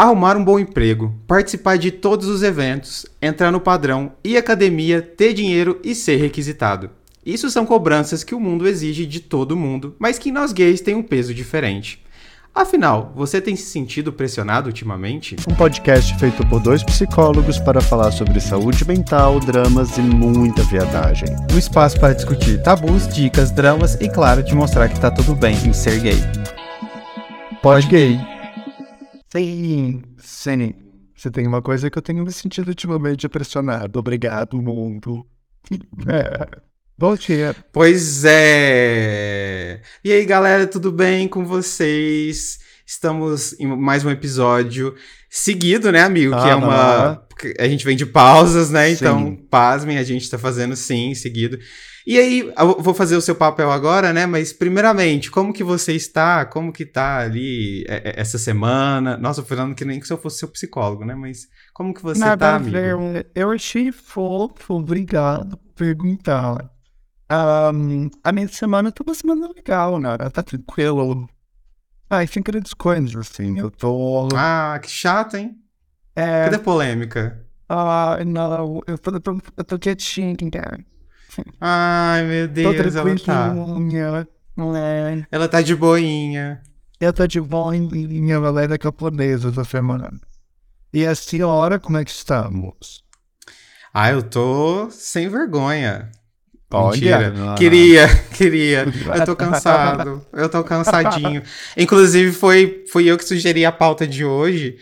arrumar um bom emprego, participar de todos os eventos, entrar no padrão, ir à academia, ter dinheiro e ser requisitado. Isso são cobranças que o mundo exige de todo mundo, mas que nós gays tem um peso diferente. Afinal, você tem se sentido pressionado ultimamente? Um podcast feito por dois psicólogos para falar sobre saúde mental, dramas e muita viadagem. Um espaço para discutir tabus, dicas, dramas e, claro, te mostrar que tá tudo bem em ser gay. Pode gay. Sim, sim. Você tem uma coisa que eu tenho me sentido ultimamente pressionado. Obrigado, mundo. É. Bom dia. Pois é. E aí, galera, tudo bem com vocês? Estamos em mais um episódio seguido, né, amigo? Ah, que é uma. A gente vem de pausas, né? Sim. Então, pasmem, a gente tá fazendo sim, seguido. E aí, vou fazer o seu papel agora, né? Mas, primeiramente, como que você está? Como que tá ali é, é, essa semana? Nossa, falando que nem que se eu fosse seu psicólogo, né? Mas como que você Nada tá, amigo? ver. Eu achei fofo, obrigado por perguntar. Ahn, a minha semana tá uma semana legal, né? Tá tranquilo. Ai, sem grandes coisas, assim. Eu tô. Ah, que chato, hein? É, Cadê a polêmica? ah, não, eu tô, eu tô, eu tô quietinha. Ai, meu Deus, ela tá. É, Ela tá de boinha. eu tô de boinha, galera japonesa essa semana. E a senhora, como é que estamos? Ah, eu tô sem vergonha. Olha, Mentira. não. Queria, queria. Eu tô cansado. Eu tô cansadinho. Inclusive, foi, foi eu que sugeri a pauta de hoje,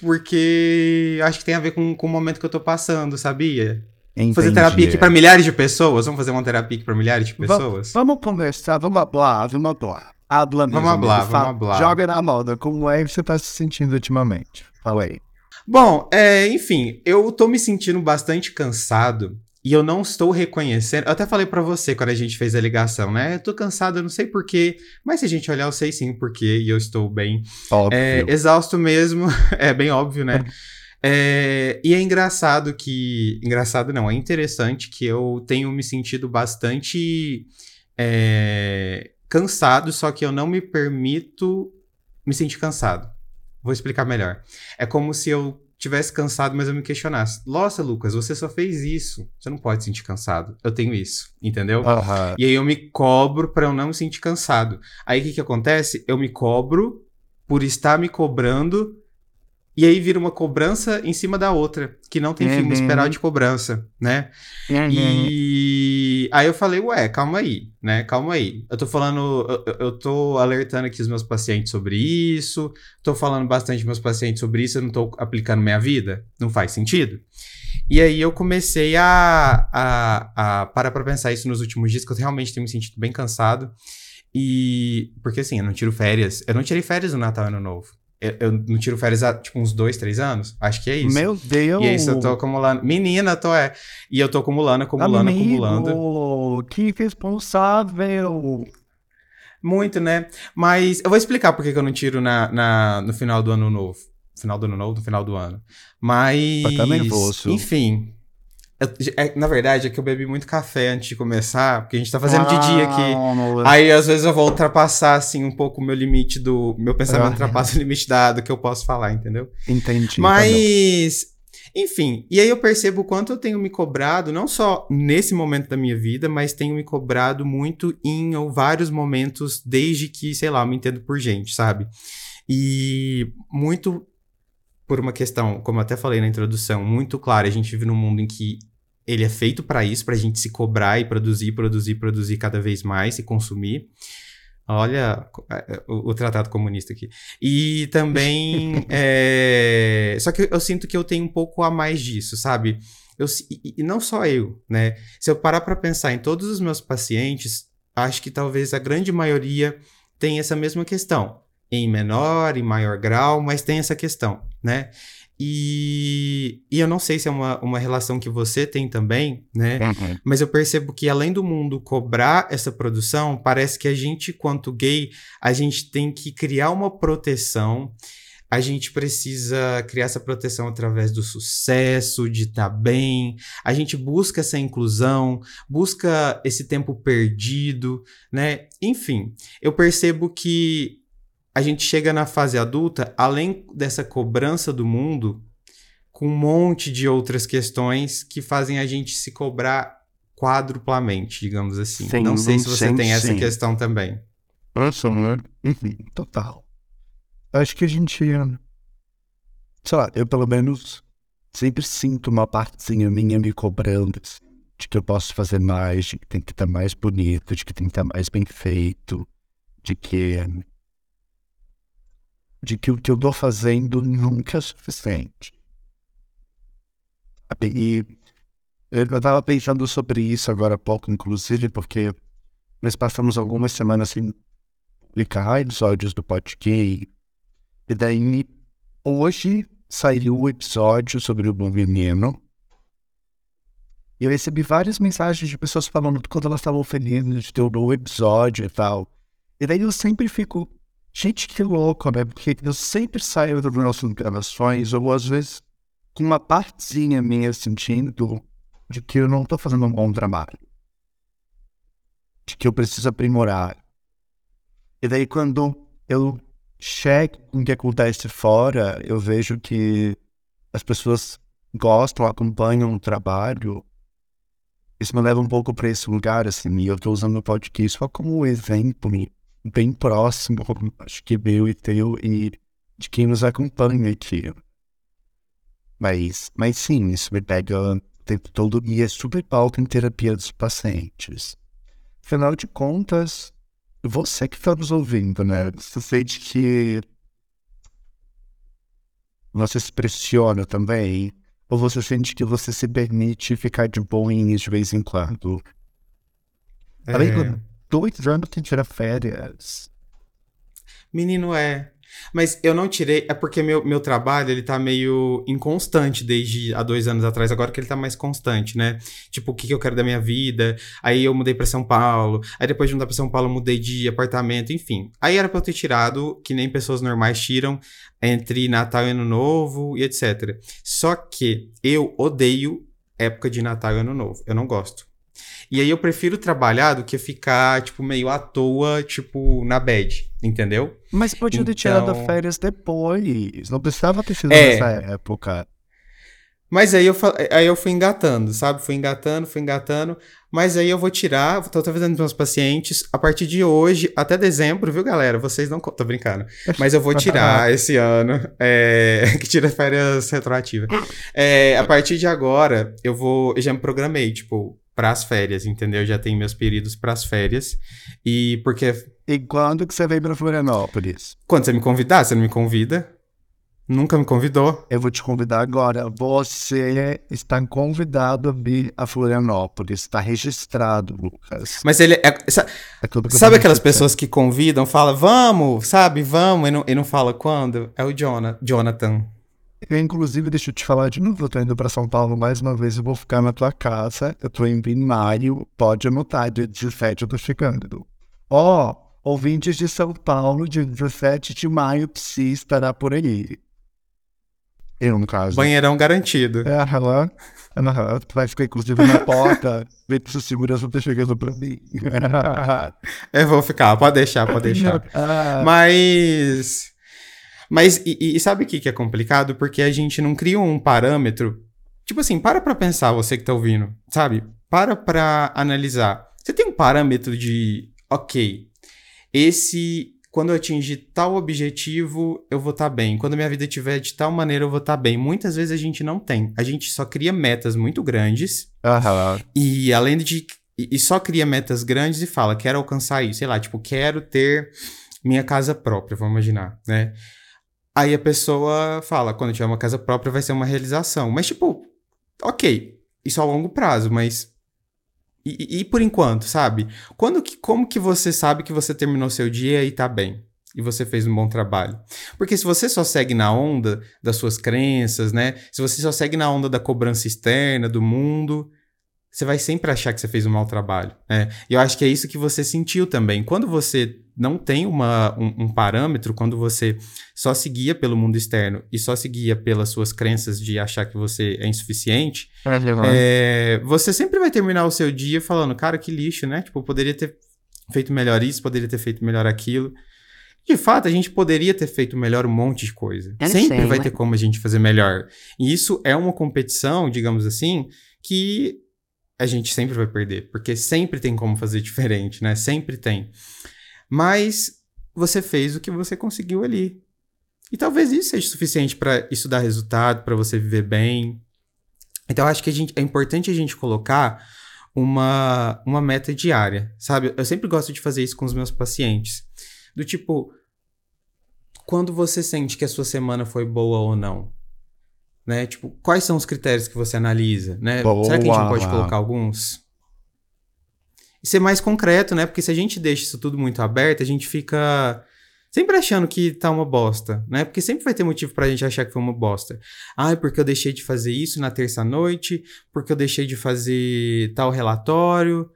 porque acho que tem a ver com, com o momento que eu tô passando, sabia? Fazer terapia aqui pra milhares de pessoas. Vamos fazer uma terapia aqui pra milhares de Va- pessoas? Vamos conversar, vamos hablar, vamos hablar. Habla mesmo, Vamos hablar, vamos hablar. Joga na moda, como é que você tá se sentindo ultimamente? Fala aí. Bom, é, enfim, eu tô me sentindo bastante cansado e eu não estou reconhecendo. Eu até falei pra você quando a gente fez a ligação, né? Eu tô cansado, eu não sei porquê, mas se a gente olhar, eu sei sim porquê e eu estou bem. Óbvio. É, exausto mesmo, é bem óbvio, né? É, e é engraçado que. Engraçado não, é interessante que eu tenho me sentido bastante é, cansado, só que eu não me permito me sentir cansado. Vou explicar melhor. É como se eu tivesse cansado, mas eu me questionasse. Nossa, Lucas, você só fez isso. Você não pode se sentir cansado. Eu tenho isso, entendeu? Aham. E aí eu me cobro pra eu não me sentir cansado. Aí o que que acontece? Eu me cobro por estar me cobrando e aí vira uma cobrança em cima da outra, que não tem fim, Uhum. uma espiral de cobrança, né? E aí eu falei, ué, calma aí, né? Calma aí. Eu tô falando, eu- eu, tô alertando aqui os meus pacientes sobre isso, tô falando bastante meus pacientes sobre isso, eu não tô aplicando minha vida? Não faz sentido? E aí eu comecei a, a, a parar pra pensar isso nos últimos dias, que eu realmente tenho me sentido bem cansado. E. Porque assim, eu não tiro férias. Eu não tirei férias no Natal e Ano Novo. Eu, eu não tiro férias há, tipo, uns dois, três anos. Acho que é isso. Meu Deus. E é isso eu tô acumulando. Menina, tô é. E eu tô acumulando, acumulando, Amigo, acumulando. Que responsável. Muito, né? Mas eu vou explicar por que eu não tiro na, na- no final do ano novo. Final do ano novo, no final do ano. Mas. Mas tá nervoso. Enfim. É- na verdade, é que eu bebi muito café antes de começar, porque a gente tá fazendo de dia aqui. Ah, Aí, às vezes, eu vou ultrapassar, assim, um pouco o meu limite do. Meu pensamento Ah. ultrapassa o limite da, do que eu posso falar, entendeu? Entendi. Mas, enfim, e aí eu percebo o quanto eu tenho me cobrado, não só nesse momento da minha vida, mas tenho me cobrado muito em ou, vários momentos desde que, sei lá, eu me entendo por gente, sabe? E muito por uma questão, como eu até falei na introdução, muito clara, a gente vive num mundo em que ele é feito pra isso, pra gente se cobrar e produzir, produzir, produzir cada vez mais e consumir. Olha é, o, o tratado comunista aqui. E também. é, Só que eu sinto que eu tenho um pouco a mais disso, sabe? Eu, e, e não só eu, né? Se eu parar pra pensar em todos os meus pacientes, acho que talvez a grande maioria tenha essa mesma questão. Em menor, em maior grau, mas tem essa questão, né? E, e eu não sei se é uma, uma relação que você tem também, né? Uhum. Mas eu percebo que além do mundo cobrar essa produção, parece que a gente, quanto gay, a gente tem que criar uma proteção. A gente precisa criar essa proteção através do sucesso, de estar bem. A gente busca essa inclusão, busca esse tempo perdido, né? Enfim, eu percebo que a gente chega na fase adulta, além dessa cobrança do mundo, com um monte de outras questões que fazem a gente se cobrar quadruplamente, digamos assim. Sim, Não sei se você sim, tem essa sim. questão também. Nossa, né? Enfim, total. Acho que a gente. Sei lá, eu pelo menos sempre sinto uma partezinha minha me cobrando assim, de que eu posso fazer mais, de que tem que estar mais bonito, de que tem que estar mais bem feito, de que. De que o que eu tô fazendo nunca é suficiente. E eu tava pensando sobre isso agora há pouco, inclusive, porque nós passamos algumas semanas sem publicar episódios do podcast. E daí, hoje saiu o episódio sobre o bom veneno. E eu recebi várias mensagens de pessoas falando do quanto elas estavam felizes de ter um novo episódio e tal. E daí eu sempre fico, gente, que louco, né? Porque eu sempre saio das nossas gravações, ou às vezes com uma partezinha minha sentindo de que eu não tô fazendo um bom trabalho. De que eu preciso aprimorar. E daí quando eu checo o que acontece fora, eu vejo que as pessoas gostam, acompanham o trabalho. Isso me leva um pouco para esse lugar, assim, e eu tô usando o podcast só como exemplo bem próximo, acho que meu e teu, e de quem nos acompanha aqui. Mas, mas sim, isso me pega o tempo todo e é super pauta em terapia dos pacientes. Afinal de contas, você que está nos ouvindo, né? Você sente que você se pressiona também? Ou você sente que você se permite ficar de boinhas de vez em quando? Além É, do dois anos que tirar férias. Menino é. Mas eu não tirei, é porque meu, meu trabalho, ele tá meio inconstante desde há dois anos atrás, agora que ele tá mais constante, né? Tipo, o que, que eu quero da minha vida, aí eu mudei pra São Paulo, aí depois de mudar pra São Paulo eu mudei de apartamento, enfim. Aí era pra eu ter tirado, que nem pessoas normais tiram, entre Natal e Ano Novo e etc. Só que eu odeio época de Natal e Ano Novo, eu não gosto. E aí eu prefiro trabalhar do que ficar, tipo, meio à toa, tipo, na bad, entendeu? Mas podia ter tirado Então- férias depois. Não precisava ter sido É. nessa época. Mas aí eu, aí eu fui engatando, sabe? Fui engatando, fui engatando. Mas aí eu vou tirar, tô avisando para meus pacientes, a partir de hoje até dezembro, viu, galera? Vocês não. Tô brincando. Mas eu vou tirar esse ano, é, que tira férias retroativas. É, a partir de agora, eu vou. Eu já me programei, tipo, pras férias, entendeu? Eu já tenho meus períodos pras férias. E porque. E quando que você veio pra Florianópolis? Quando você me convidar, você não me convida? Nunca me convidou. Eu vou te convidar agora. Você está convidado a vir a Florianópolis. Está registrado, Lucas. Mas ele é. É Sabe vou aquelas pessoas que convidam, falam, vamos, sabe, vamos, e não, e não fala quando? É o Jonathan. Eu, inclusive, deixa eu te falar de novo. Eu tô indo pra São Paulo mais uma vez. Eu vou ficar na tua casa. Eu tô em maio. Pode anotar. Dia 17 eu tô chegando. Ó, ouvintes de São Paulo, dia 17 de maio, Psi estará por aí. Eu, no caso. Banheirão garantido. É, ela, ela vai ficar, inclusive, na porta. Ver se o segurança tá chegando pra mim. Eu vou ficar, pode deixar, pode deixar. Ah, Mas. Mas, e, e sabe o que, que é complicado? Porque a gente não cria um parâmetro. Tipo assim, para pra pensar, você que tá ouvindo, sabe? Para pra analisar. Você tem um parâmetro de, ok, esse. Quando eu atingir tal objetivo, eu vou estar bem. Quando minha vida estiver de tal maneira, eu vou estar bem. Muitas vezes a gente não tem. A gente só cria metas muito grandes aham. e além de. E só cria metas grandes e fala, quero alcançar isso. Sei lá, tipo, quero ter minha casa própria, vamos imaginar, né? Aí a pessoa fala, quando tiver uma casa própria vai ser uma realização. Mas, tipo, ok, isso a longo prazo, mas. E, e- e por enquanto, sabe? Quando que, como que você sabe que você terminou seu dia e tá bem? E você fez um bom trabalho? Porque se você só segue na onda das suas crenças, né? Se você só segue na onda da cobrança externa, do mundo, você vai sempre achar que você fez um mau trabalho. Né? E eu acho que é isso que você sentiu também. Quando você não tem uma, um, um parâmetro, quando você só seguia pelo mundo externo e só seguia pelas suas crenças de achar que você é insuficiente, é, você sempre vai terminar o seu dia falando, cara, que lixo, né? Tipo, eu poderia ter feito melhor isso, poderia ter feito melhor aquilo. De fato, a gente poderia ter feito melhor um monte de coisa. Sempre vai ter como a gente fazer melhor. E isso é uma competição, digamos assim, que a gente sempre vai perder, porque sempre tem como fazer diferente, né? Sempre tem. Mas você fez o que você conseguiu ali. E talvez isso seja suficiente para isso dar resultado, para você viver bem. Então, acho que a gente, é importante a gente colocar uma, uma meta diária, sabe? Eu sempre gosto de fazer isso com os meus pacientes. Do tipo, quando você sente que a sua semana foi boa ou não? Né? Tipo, quais são os critérios que você analisa, né? Boa. Será que a gente pode colocar alguns? E ser mais concreto, né? Porque se a gente deixa isso tudo muito aberto, a gente fica sempre achando que tá uma bosta, né? Porque sempre vai ter motivo pra gente achar que foi uma bosta. Ah, porque eu deixei de fazer isso na terça-noite, porque eu deixei de fazer tal relatório.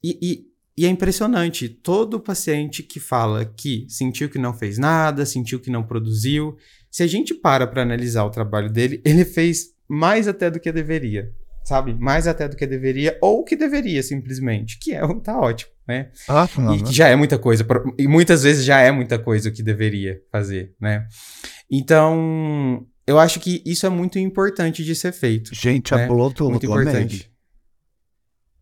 E, e, e, é impressionante, todo paciente que fala que sentiu que não fez nada, sentiu que não produziu, se a gente para pra analisar o trabalho dele, ele fez mais até do que deveria sabe? Mais até do que deveria, ou que deveria, simplesmente. Que é, tá ótimo, né? Ah, não, e que já é muita coisa. E muitas vezes já é muita coisa o que deveria fazer, né? Então, eu acho que isso é muito importante de ser feito. Gente, né? amou. Muito importante.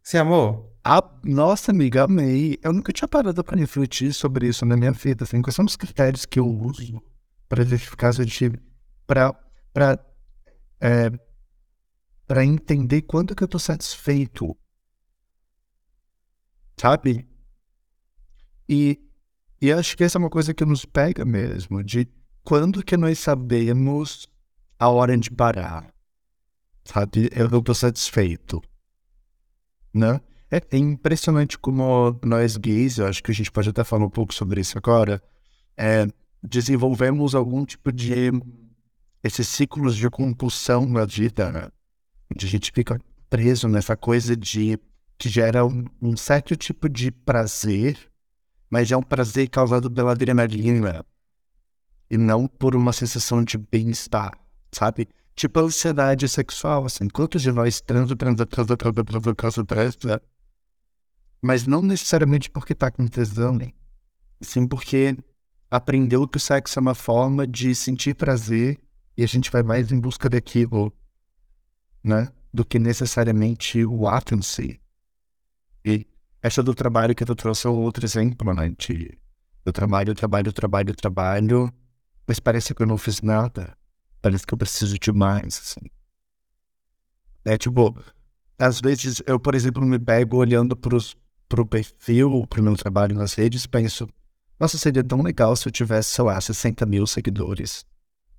Você amou? Ah, nossa, amiga, amei. Eu nunca tinha parado para refletir sobre isso na minha vida. Assim, quais são os critérios que eu uso para identificar se eu tive. para é, para entender quando que eu tô satisfeito. Sabe? E, e acho que essa é uma coisa que nos pega mesmo, de quando que nós sabemos a hora de parar. Sabe? Eu tô satisfeito. Né? É, é impressionante como nós gays, eu acho que a gente pode até falar um pouco sobre isso agora, é, desenvolvemos algum tipo de esses ciclos de compulsão na vida, né? A gente fica preso nessa coisa de que gera um, um certo tipo de prazer, mas é um prazer causado pela adrenalina e não por uma sensação de bem-estar, sabe? Tipo a ansiedade sexual, assim, quantos de nós transa, transa, transa, transa, transa, transa, transa, mas não necessariamente porque tá com tesão, né? sim porque aprendeu que o sexo é uma forma de sentir prazer e a gente vai mais em busca daquilo né? Do que necessariamente o ato em si. E essa do trabalho que tu trouxe é outro exemplo, né? De, eu trabalho, trabalho, trabalho, trabalho, mas parece que eu não fiz nada. Parece que eu preciso de mais, assim. É tipo, às vezes eu, por exemplo, me pego olhando pros, pro perfil, pro meu trabalho nas redes, penso, nossa, seria tão legal se eu tivesse, sei lá, 60 mil seguidores.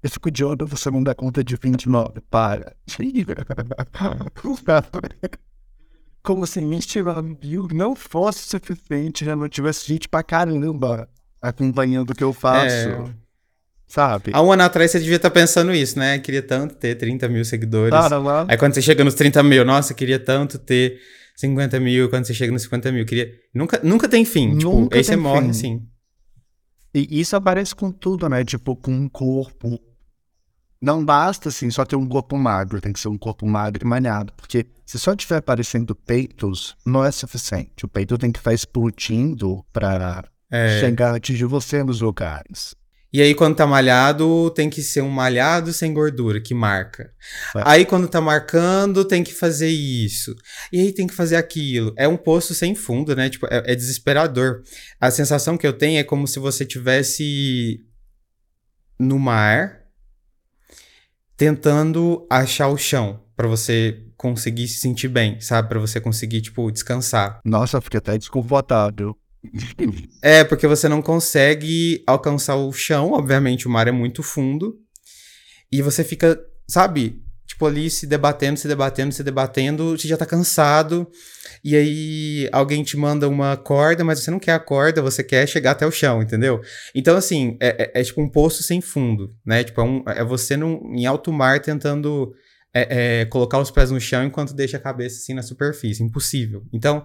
Eu fico de olho, você não dá conta de 29. Para. Como se 29 mil não fosse suficiente, já não tivesse gente pra caramba acompanhando o que eu faço. É. Sabe? Há um ano atrás você devia estar tá pensando isso, né? Queria tanto ter 30 mil seguidores. Aí quando você chega nos 30 mil, nossa, queria tanto ter 50 mil. Quando você chega nos 50 mil, queria. Nunca, nunca tem fim. Tipo, nunca tipo, aí você morre assim. E isso aparece com tudo, né? Tipo, com um corpo, não basta, assim, só ter um corpo magro, tem que ser um corpo magro e malhado, porque se só tiver aparecendo peitos, não é suficiente. O peito tem que estar explodindo para é. chegar atingir você nos lugares. E aí, quando tá malhado, tem que ser um malhado sem gordura, que marca. É. Aí, quando tá marcando, tem que fazer isso. E aí, tem que fazer aquilo. É um poço sem fundo, né? Tipo, é, é desesperador. A sensação que eu tenho é como se você tivesse no mar tentando achar o chão para você conseguir se sentir bem, sabe? Para você conseguir, tipo, descansar. Nossa, fiquei até desconfortável. é, porque você não consegue alcançar o chão, obviamente o mar é muito fundo. E você fica, sabe, tipo, ali se debatendo, se debatendo, se debatendo, você já tá cansado. E aí alguém te manda uma corda, mas você não quer a corda, você quer chegar até o chão, entendeu? Então, assim, é, é, é tipo um poço sem fundo, né? Tipo, é, um, é você num, em alto mar tentando é, é, colocar os pés no chão enquanto deixa a cabeça assim na superfície. Impossível. Então.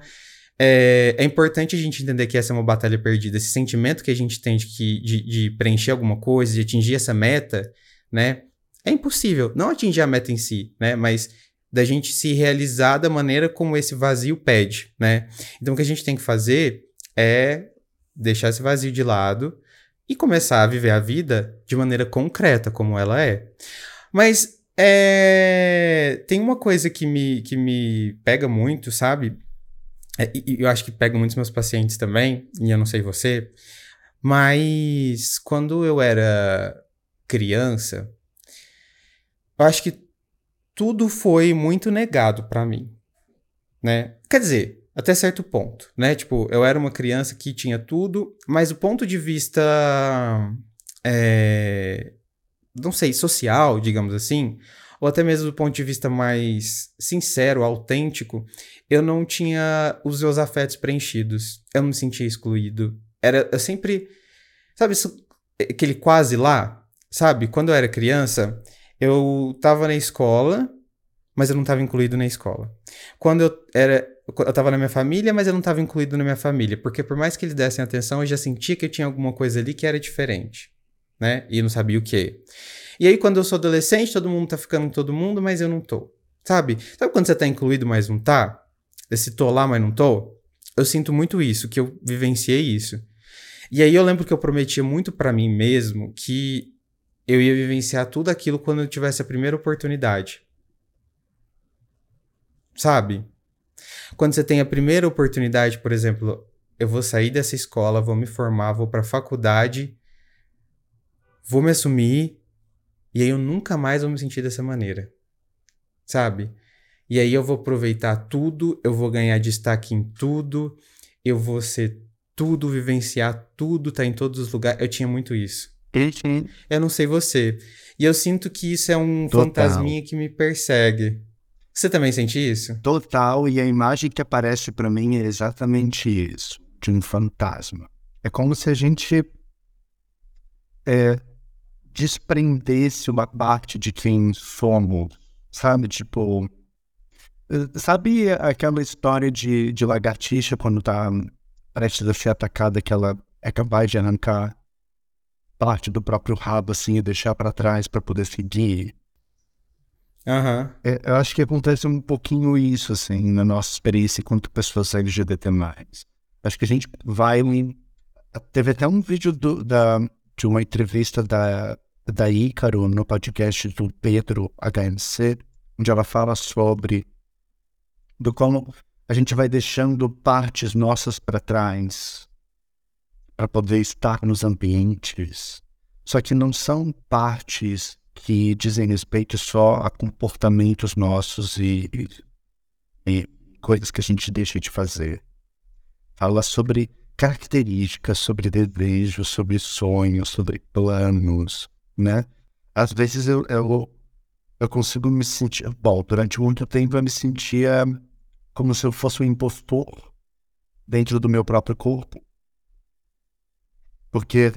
É, é, importante a gente entender que essa é uma batalha perdida. Esse sentimento que a gente tem de, que, de, de preencher alguma coisa, de atingir essa meta, né? É impossível. Não atingir a meta em si, né? Mas da gente se realizar da maneira como esse vazio pede, né? Então o que a gente tem que fazer é deixar esse vazio de lado e começar a viver a vida de maneira concreta, como ela é. Mas é, tem uma coisa que me, que me pega muito, sabe? É, e eu acho que pega muitos meus pacientes também, e eu não sei você, mas quando eu era criança, eu acho que tudo foi muito negado para mim, né? Quer dizer, até certo ponto, né? Tipo, eu era uma criança que tinha tudo, mas o ponto de vista, é, não sei, social, digamos assim, ou até mesmo do ponto de vista mais sincero, autêntico, eu não tinha os meus afetos preenchidos. Eu não me sentia excluído. Era, eu sempre, sabe, aquele quase lá, sabe? Quando eu era criança, eu tava na escola, mas eu não estava incluído na escola. Quando eu era eu estava na minha família, mas eu não estava incluído na minha família, porque por mais que eles dessem atenção, eu já sentia que tinha alguma coisa ali que era diferente, né? E não sabia o que. E aí quando eu sou adolescente, todo mundo tá ficando com todo mundo, mas eu não tô. Sabe? Sabe quando você tá incluído, mas não tá? Esse tô lá, mas não tô? Eu sinto muito isso, que eu vivenciei isso. E aí eu lembro que eu prometia muito para mim mesmo que eu ia vivenciar tudo aquilo quando eu tivesse a primeira oportunidade. Sabe? Quando você tem a primeira oportunidade, por exemplo, eu vou sair dessa escola, vou me formar, vou para faculdade, vou me assumir e aí eu nunca mais vou me sentir dessa maneira. Sabe? E aí eu vou aproveitar tudo, eu vou ganhar destaque em tudo, eu vou ser tudo, vivenciar tudo, tá em todos os lugares. Eu tinha muito isso. Eu não sei você. E eu sinto que isso é um Total. fantasminha que me persegue. Você também sente isso? Total, e a imagem que aparece para mim é exatamente isso, de um fantasma. É como se a gente é, desprendesse uma parte de quem somos, sabe? Tipo, eh, sabe aquela história de, de lagartixa quando tá prestes a ser atacada, que ela é capaz de arrancar parte do próprio rabo assim e deixar para trás para poder seguir? Uhum. É, eu acho que acontece um pouquinho isso, assim, na nossa experiência enquanto pessoas LGBT+. Acho que a gente vai... Teve até um vídeo do, da, de uma entrevista da, da Ícaro no podcast do Pedro HMC, onde ela fala sobre do como a gente vai deixando partes nossas para trás para poder estar nos ambientes. Só que não são partes que dizem respeito só a comportamentos nossos e, e, e coisas que a gente deixa de fazer. Fala sobre características, sobre desejos, sobre sonhos, sobre planos, né? Às vezes eu, eu, eu consigo me sentir... Bom, durante muito tempo eu me sentia como se eu fosse um impostor dentro do meu próprio corpo. Porque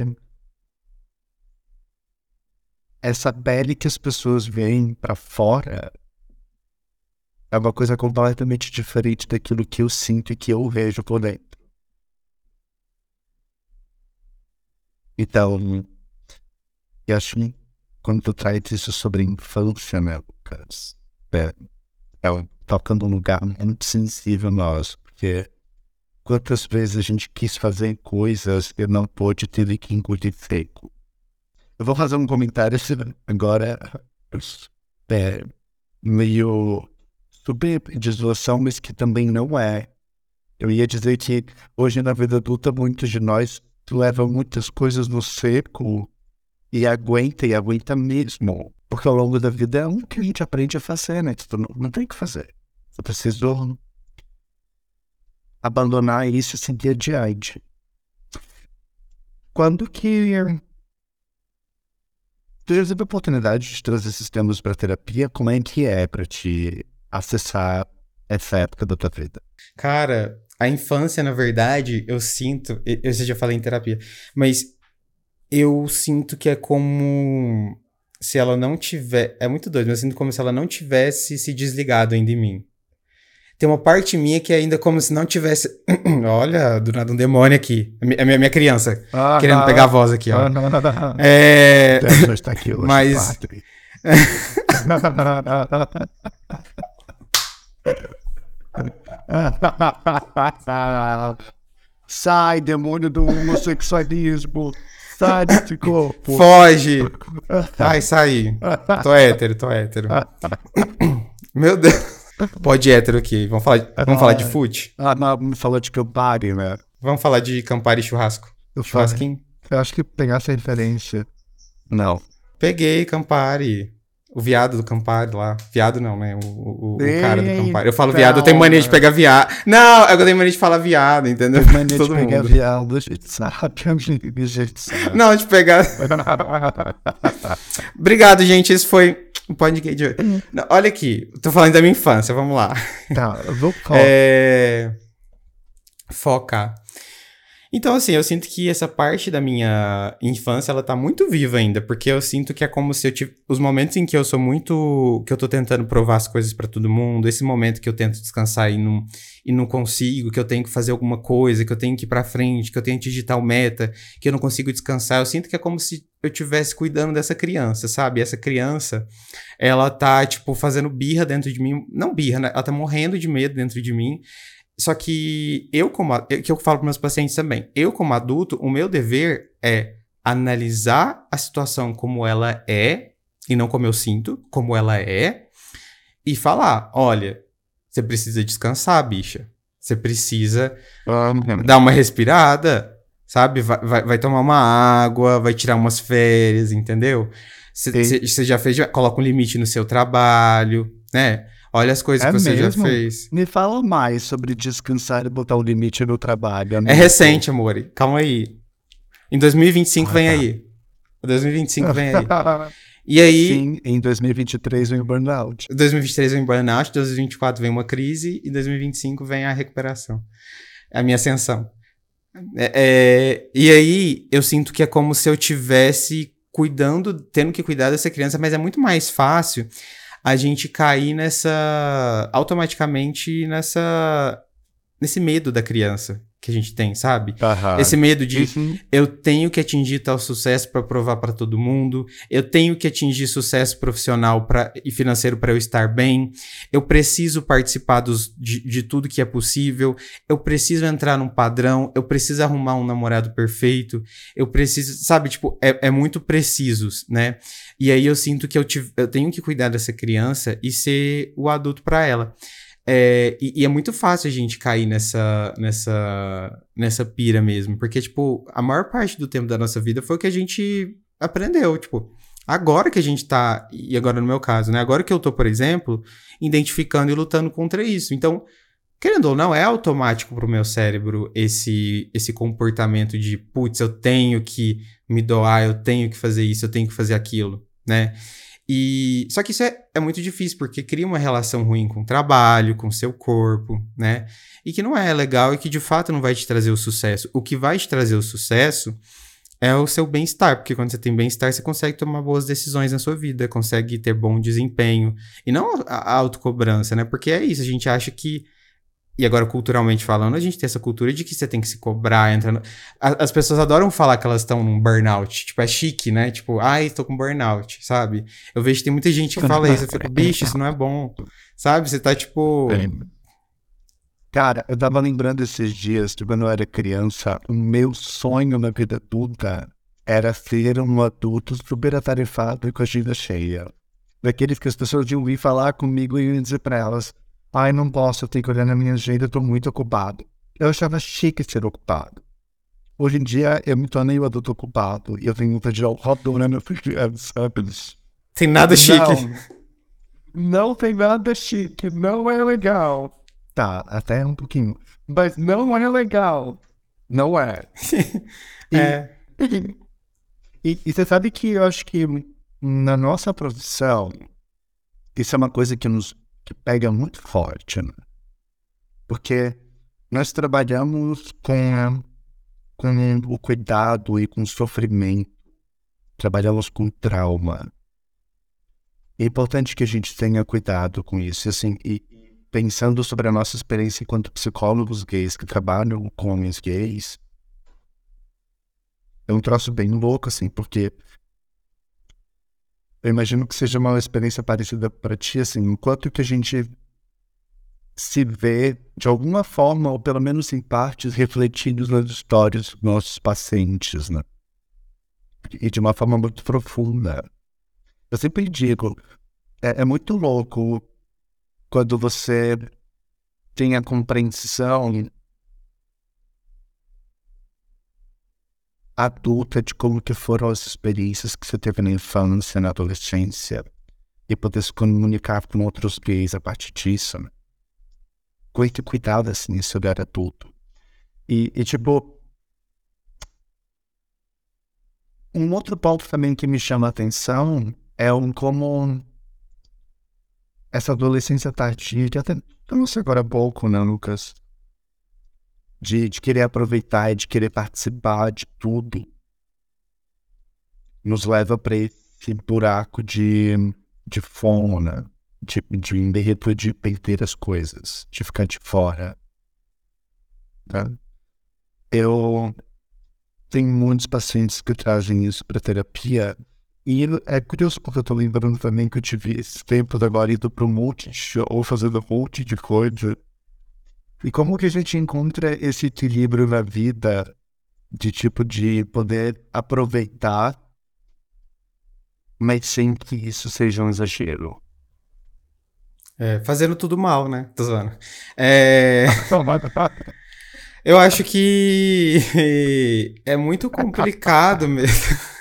essa pele que as pessoas veem para fora é uma coisa completamente diferente daquilo que eu sinto e que eu vejo por dentro. Então, eu acho que quando tu traz isso sobre infância, né, Lucas? É, é, tocando um lugar muito sensível nosso, porque quantas vezes a gente quis fazer coisas e não pôde, ter que engolir seco. Eu vou fazer um comentário agora é, meio super desolação, mas que também não é. Eu ia dizer que hoje na vida adulta muitos de nós levam muitas coisas no seco e aguenta e aguenta mesmo. Porque ao longo da vida é um que a gente aprende a fazer, né? Tu não, não tem o que fazer. Eu preciso abandonar isso e seguir adiante. Quando que Tu já teve a oportunidade de trazer esses temas para terapia? Como é que é para te acessar essa época da tua vida? Cara, a infância, na verdade, eu sinto. Eu já falei em terapia, mas eu sinto que é como se ela não tiver. É muito doido, mas eu sinto como se ela não tivesse se desligado ainda em mim tem uma parte minha que é ainda como se não tivesse. Olha, do nada um demônio aqui. A minha, minha criança. Ah, querendo não, pegar a voz aqui, ó. Não, não, não. É. Está aqui hoje, Mas. Sai, demônio do homossexualismo. Sai desse corpo. Foge! Ai, saí. Tô hétero, tô hétero. Meu Deus. Pode hétero aqui. Vamos falar, de- vamos falar de fute? Ah, não, me falou de Campari, né? Vamos falar de Campari e churrasco. Eu, falei, Churrasquinho? eu acho que pegar essa referência. Não. Peguei Campari. O viado do Campari lá. Viado não, né? O, o- o cara do Campari. Eu falo viado, eu tenho mania de pegar viado. Não, eu tenho mania de falar viado, entendeu? Mania de Todo pegar mundo. viado, a gente sabe, a gente sabe. Não, de pegar. Obrigado, gente. Esse foi podcast de hoje. Não, Olha aqui, tô falando da minha infância, vamos lá. tá, eu vou falar. É... Focar. Então, assim, eu sinto que essa parte da minha infância, ela tá muito viva ainda, porque eu sinto que é como se eu tive... Os momentos em que eu sou muito... que eu tô tentando provar as coisas pra todo mundo, esse momento que eu tento descansar e não, e não consigo, que eu tenho que fazer alguma coisa, que eu tenho que ir pra frente, que eu tenho que digitar o meta, que eu não consigo descansar, eu sinto que é como se eu estivesse cuidando dessa criança, sabe? Essa criança, ela tá, tipo, fazendo birra dentro de mim. Não birra, né? Ela tá morrendo de medo dentro de mim. Só que eu, como. a- Que eu falo para meus pacientes também. Eu, como adulto, o meu dever é analisar a situação como ela é, e não como eu sinto, como ela é, e falar: olha, você precisa descansar, bicha. Você precisa dar uma respirada, sabe? Vai, vai, vai tomar uma água, vai tirar umas férias, entendeu? Você já fez, já coloca um limite no seu trabalho, né? Olha as coisas É que você mesmo? já fez. Me fala mais sobre descansar e botar o limite no trabalho. É amigo. recente, amor. Calma aí. Em 2025 Ah, vem tá. aí. 2025 vem aí. E aí, Sim, em 2023 vem o burnout. 2023 vem burnout, 2024 vem uma crise e 2025 vem a recuperação. A minha ascensão. É, é, e aí, eu sinto que é como se eu tivesse cuidando, tendo que cuidar dessa criança, mas é muito mais fácil a gente cair nessa. automaticamente nessa. nesse medo da criança que a gente tem, sabe? Esse medo de Uhum. eu tenho que atingir tal sucesso para provar para todo mundo, eu tenho que atingir sucesso profissional pra, e financeiro para eu estar bem, eu preciso participar dos, de, de tudo que é possível, eu preciso entrar num padrão, eu preciso arrumar um namorado perfeito, eu preciso, sabe, tipo, é, é muito precisos, né? E aí eu sinto que eu, tive, eu tenho que cuidar dessa criança e ser o adulto para ela. É, e, e é muito fácil a gente cair nessa, nessa, nessa pira mesmo. Porque, tipo, a maior parte do tempo da nossa vida foi o que a gente aprendeu. Tipo, agora que a gente tá. E agora no meu caso, né? Agora que eu tô, por exemplo, identificando e lutando contra isso. Então, querendo ou não, é automático pro meu cérebro esse, esse comportamento de, putz, eu tenho que me doar, eu tenho que fazer isso, eu tenho que fazer aquilo, né? E só que isso é, é muito difícil porque cria uma relação ruim com o trabalho, com o seu corpo, né? E que não é legal e que de fato não vai te trazer o sucesso. O que vai te trazer o sucesso é o seu bem-estar, porque quando você tem bem-estar, você consegue tomar boas decisões na sua vida, consegue ter bom desempenho. E não a, a autocobrança, né? Porque é isso, a gente acha que. E agora, culturalmente falando, a gente tem essa cultura de que você tem que se cobrar, entrando. As pessoas adoram falar que elas estão num burnout. Tipo, é chique, né? Tipo, ai, tô com burnout, sabe? Eu vejo que tem muita gente que fala isso. Eu fico, bicho, isso não é bom. Sabe? Você tá, tipo. Cara, eu tava lembrando esses dias de quando eu era criança, o meu sonho na vida adulta era ser um adulto super atarefado e com a agenda cheia. Daqueles que as pessoas iam vir falar comigo e iam dizer pra elas: ai, não posso, eu tenho que olhar na minha agenda, tô muito ocupado. Eu achava chique ser ocupado. Hoje em dia, eu me tornei o adulto ocupado e eu tenho vontade de rodona no? Tem nada chique. Não, não tem nada chique, não é legal. Tá, até um pouquinho. Mas não é legal. Não é. E- É. E, e você sabe que eu acho que na nossa profissão, isso é uma coisa que nos que pega muito forte, né? Porque nós trabalhamos com, com o cuidado e com o sofrimento. Trabalhamos com trauma. É importante que a gente tenha cuidado com isso. Assim, e pensando sobre a nossa experiência enquanto psicólogos gays que trabalham com homens gays, é um troço bem louco, assim, porque eu imagino que seja uma experiência parecida para ti, assim, enquanto que a gente se vê de alguma forma, ou pelo menos em partes, refletidos nas histórias dos nossos pacientes, né? e de uma forma muito profunda. Eu sempre digo, é, é muito louco quando você tem a compreensão adulta de como que foram as experiências que você teve na infância, na adolescência, e poder se comunicar com outros gays a partir disso. Né? Com esse cuidado, assim, esse adulto. E, e, tipo, um outro ponto também que me chama a atenção é um como essa adolescência tardia, que até eu não sei agora há pouco, né, Lucas? De, de querer aproveitar e de querer participar de tudo, nos leva para esse buraco de, de fome, né? De, de, de repente, de perder as coisas, de ficar de fora. Tá? Eu tenho muitos pacientes que trazem isso para terapia e é curioso porque eu tô lembrando também que eu tive esse tempo agora indo para um monte de fazendo um monte de coisa. E como que a gente encontra esse equilíbrio na vida de tipo de poder aproveitar, mas sem que isso seja um exagero? É, fazendo tudo mal, né? Tô zoando. É... eu acho que é muito complicado mesmo.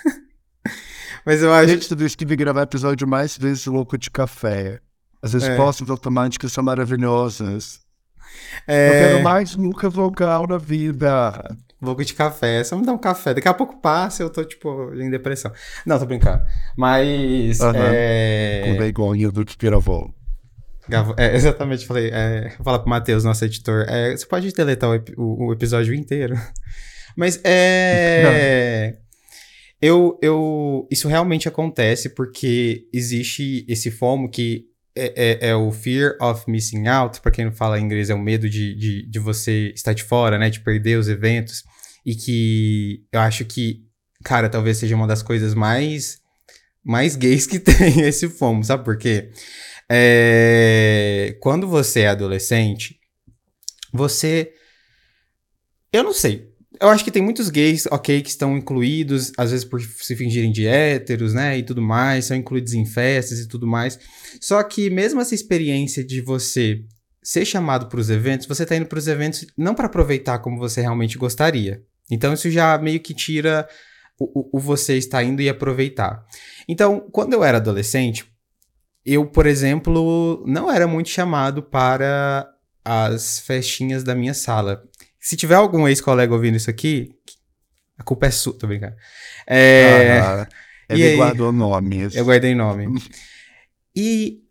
Mas eu acho. Gente, tudo isso que gravar episódio mais vezes louco de café. As respostas é. automáticas são maravilhosas. É... Eu quero mais nunca vogal na vida. Louco de café, só me dá um café. Daqui a pouco passa, eu tô, tipo, em depressão. Não, tô brincando. Mas. Uhum. É... Com vergonha do que gravou. É, exatamente, falei. É, vou falar pro Matheus, nosso editor. É, você pode deletar o, o, o episódio inteiro. Mas é. Eu, eu, isso realmente acontece porque existe esse FOMO que é, é, é o fear of missing out, para quem não fala inglês, é o medo de, de, de você estar de fora, né, de perder os eventos, e que eu acho que, cara, talvez seja uma das coisas mais, mais gays que tem esse FOMO, sabe por quê? É, quando você é adolescente, você. Eu não sei, eu acho que tem muitos gays, ok, que estão incluídos, às vezes por se fingirem de héteros, né, e tudo mais, são incluídos em festas e tudo mais. Só que mesmo essa experiência de você ser chamado para os eventos, você está indo para os eventos não para aproveitar como você realmente gostaria. Então isso já meio que tira o, o, o você estar indo e aproveitar. Então, quando eu era adolescente, eu, por exemplo, não era muito chamado para as festinhas da minha sala. Se tiver algum ex-colega ouvindo isso aqui, a culpa é sua, tô brincando. É, ah, ele aí, guardou nomes. Eu guardei nome. e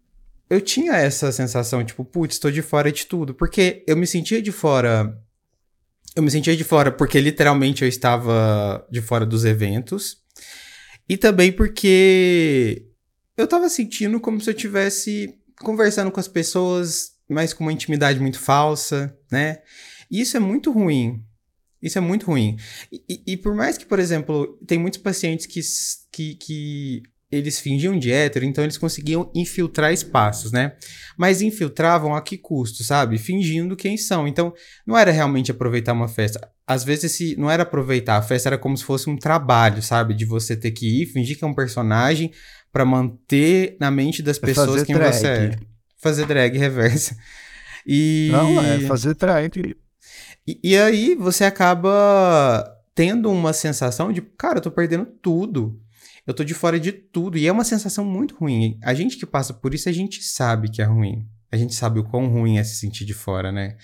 eu tinha essa sensação, tipo, putz, estou de fora de tudo. Porque eu me sentia de fora. Eu me sentia de fora porque literalmente eu estava de fora dos eventos. E também porque eu estava sentindo como se eu estivesse conversando com as pessoas, mas com uma intimidade muito falsa, né? E isso é muito ruim. Isso é muito ruim. E, e, por mais que, por exemplo, tem muitos pacientes que, que, que eles fingiam de hétero, então eles conseguiam infiltrar espaços, né? Mas infiltravam a que custo, sabe? Fingindo quem são. Então, não era realmente aproveitar uma festa. Às vezes, esse não era aproveitar, a festa era como se fosse um trabalho, sabe? De você ter que ir, fingir que é um personagem para manter na mente das pessoas quem drag. você é. Fazer drag reversa. E... Não, é fazer drag. E, e aí você acaba tendo uma sensação de, cara, eu tô perdendo tudo. Eu tô de fora de tudo. E é uma sensação muito ruim. A gente que passa por isso, a gente sabe que é ruim. A gente sabe o quão ruim é se sentir de fora, né?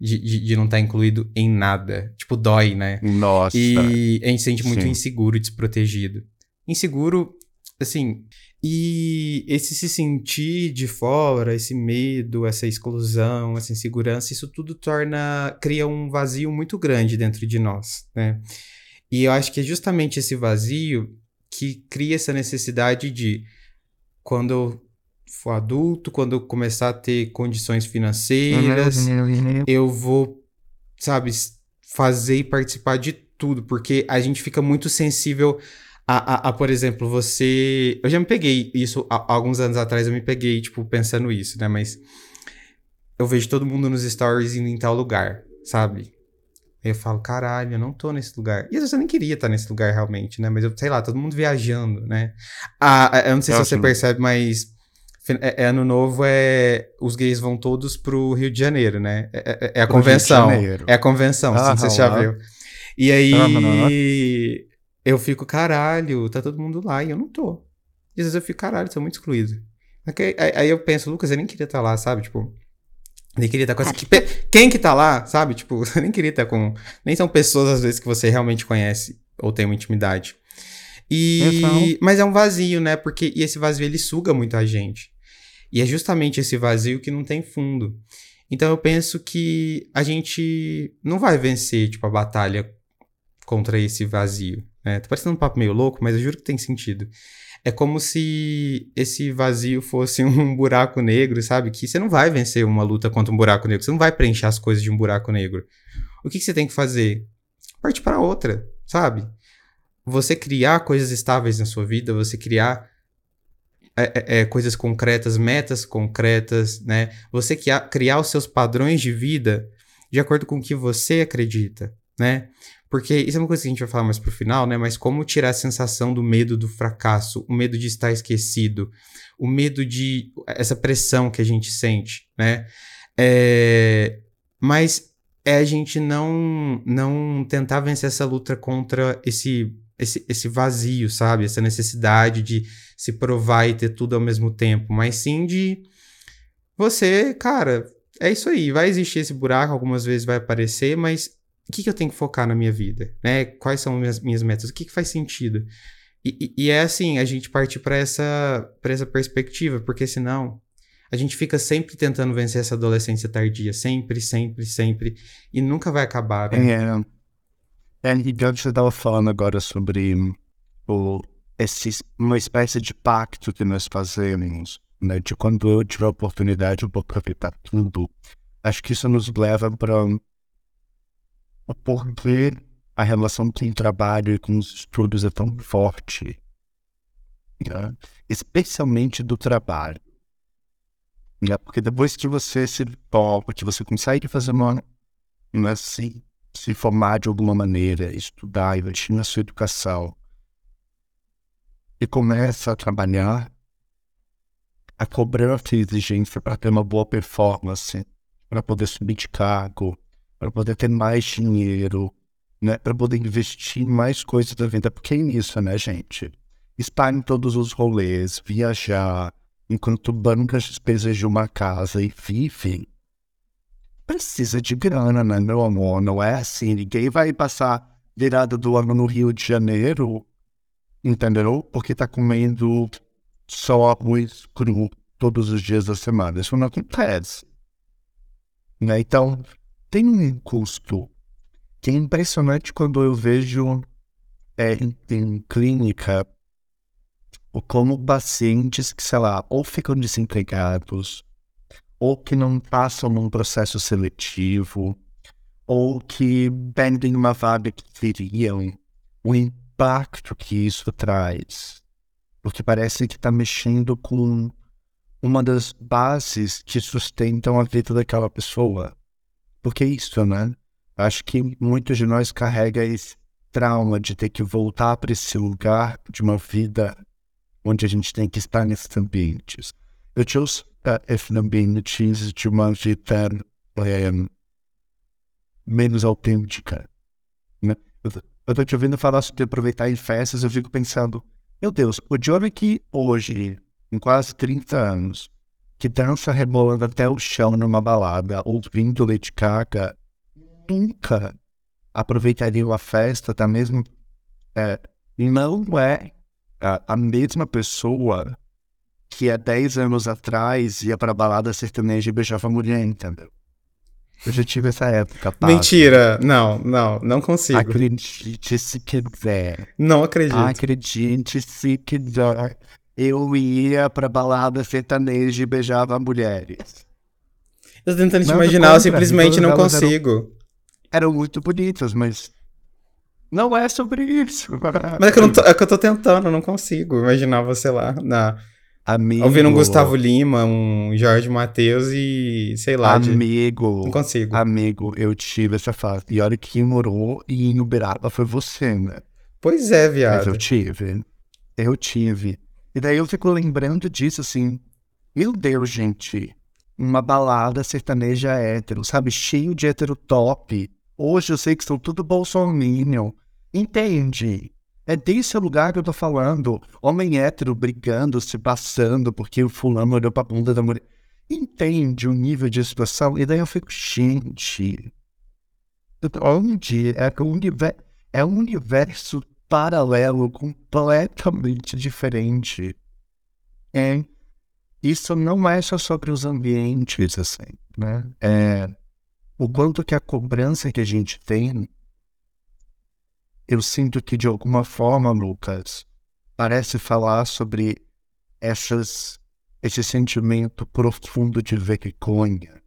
De, de, de não estar tá incluído em nada. Tipo, dói, né? Nossa. E a gente se sente muito Sim. inseguro e desprotegido. Inseguro, assim, e esse se sentir de fora, esse medo, essa exclusão, essa insegurança, isso tudo torna, cria um vazio muito grande dentro de nós, né? E eu acho que é justamente esse vazio que cria essa necessidade de, quando eu for adulto, quando eu começar a ter condições financeiras, eu vou, sabe, fazer e participar de tudo, porque a gente fica muito sensível a, a, a, por exemplo, você. Eu já me peguei isso há, alguns anos atrás, eu me peguei, tipo, pensando isso, né? Mas eu vejo todo mundo nos stories indo em tal lugar, sabe? Aí eu falo, caralho, eu não tô nesse lugar. E às vezes eu nem queria estar nesse lugar realmente, né? Mas eu, sei lá, todo mundo viajando, né? Ah, eu não sei se você percebe, mas é, é, ano novo é os gays vão todos pro Rio de Janeiro, né? É, é, é a convenção. É a convenção, ah, sei se você já viu. E aí ah, eu fico, caralho, tá todo mundo lá e eu não tô. E às vezes eu fico, caralho, tô muito excluído. Aí, aí eu penso, Lucas, eu nem queria estar lá, sabe? Tipo, nem queria estar com essa. Quem que tá lá, sabe? Tipo, eu nem queria estar com. Nem são pessoas, às vezes, que você realmente conhece ou tem uma intimidade. E. Mas é um vazio, né? Porque. E esse vazio ele suga muito a gente. E é justamente esse vazio que não tem fundo. Então eu penso que a gente não vai vencer, tipo, a batalha contra esse vazio. Né? Tá parecendo um papo meio louco, mas eu juro que tem sentido. É como se esse vazio fosse um buraco negro, sabe? Que você não vai vencer uma luta contra um buraco negro. Você não vai preencher as coisas de um buraco negro. O que, que você tem que fazer? Partir para outra, sabe? Você criar coisas estáveis na sua vida, você criar é, é, é coisas concretas, metas concretas, né? Você criar, criar os seus padrões de vida de acordo com o que você acredita, né? Porque isso é uma coisa que a gente vai falar mais pro final, né? Mas como tirar a sensação do medo do fracasso, o medo de estar esquecido, o medo de. essa pressão que a gente sente, né? É, mas é a gente não, não tentar vencer essa luta contra esse, esse, esse vazio, sabe? Essa necessidade de se provar e ter tudo ao mesmo tempo, mas sim de você, cara, é isso aí, vai existir esse buraco, algumas vezes vai aparecer, mas o que, que eu tenho que focar na minha vida, né? Quais são minhas, minhas metas? O que, que faz sentido? E, e, e é assim, a gente partir para essa, essa perspectiva, porque senão a gente fica sempre tentando vencer essa adolescência tardia, sempre, sempre, sempre, e nunca vai acabar. Né? É, é, e você estava falando agora sobre o, esse, uma espécie de pacto que nós fazemos, né, de quando eu tiver oportunidade eu vou aproveitar tudo. Acho que isso nos leva para o porquê a relação com o trabalho e com os estudos é tão forte, né? especialmente do trabalho. Né? Porque depois que você se topa, que você consegue fazer uma, né, se, se formar de alguma maneira, estudar, investir na sua educação, e começa a trabalhar, a cobrança e exigência para ter uma boa performance, para poder subir de cargo, para poder ter mais dinheiro, né? Para poder investir em mais coisas da vida. Porque é isso, né, gente? Estar em todos os rolês, viajar, enquanto banca as despesas de uma casa e vive, precisa de grana, né, meu amor? Não é assim. Ninguém vai passar virada do ano no Rio de Janeiro, entendeu? Porque tá comendo só arroz cru todos os dias da semana. Isso não acontece. Né? Então, tem um custo que é impressionante quando eu vejo é, em clínica como pacientes que, sei lá, ou ficam desempregados, ou que não passam num processo seletivo, ou que perdem uma vaga que queriam, o impacto que isso traz. Porque parece que está mexendo com uma das bases que sustentam a vida daquela pessoa. Porque é isso, né? Acho que muitos de nós carrega esse trauma de ter que voltar para esse lugar de uma vida onde a gente tem que estar nesses ambientes. Eu tinha esse ambiente de uma vida é, menos autêntica. Né? Eu tô te ouvindo falar sobre aproveitar em festas, eu fico pensando, meu Deus, o jovem que hoje, em quase 30 anos, que dança rebolando até o chão numa balada, ouvindo Lady Gaga, nunca aproveitaria uma festa da mesma. É, não é a, a, mesma pessoa que há 10 anos atrás ia pra balada sertaneja e beijava mulher, entendeu? Eu já tive essa época. Mentira! Não, não, não consigo. Acredite se quiser. Não acredito. Acredite se quiser eu ia pra balada sertaneja e beijava mulheres. Eu tô tentando te não, imaginar, eu simplesmente não consigo. Eram, eram, muito bonitas, mas não é sobre isso. Mas é que, eu tô, é que eu tô tentando, eu não consigo imaginar você lá na, Amigo. Ouvindo um Gustavo Lima, um Jorge Matheus e sei lá. de- Amigo. Não consigo. Amigo, eu tive essa fase. E olha que quem morou em Uberaba foi você, né? Pois é, Mas viado. eu tive. Eu tive. E daí eu fico lembrando disso, assim. Meu Deus, gente. Uma balada sertaneja hétero, sabe? Cheio de hétero top. Hoje eu sei que são tudo bolsominion. Entende? É desse lugar que eu tô falando. Homem hétero brigando, se passando, porque o fulano olhou pra bunda da mulher. Entende o nível de situação? E daí eu fico, gente. Onde é que o universo. É um universo paralelo completamente diferente. É, isso não é só sobre os ambientes, assim, né? É, o quanto que a cobrança que a gente tem, eu sinto que de alguma forma, Lucas, parece falar sobre essas, esse sentimento profundo de vergonha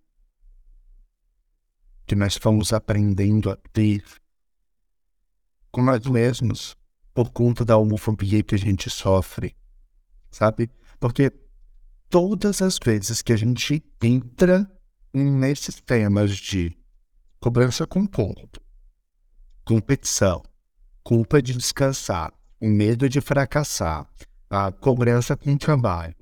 que nós fomos aprendendo a ter com nós mesmos por conta da homofobia que a gente sofre, sabe? Porque todas as vezes que a gente entra nesses temas de cobrança com corpo, competição, culpa de descansar, o medo de fracassar, a cobrança com trabalho,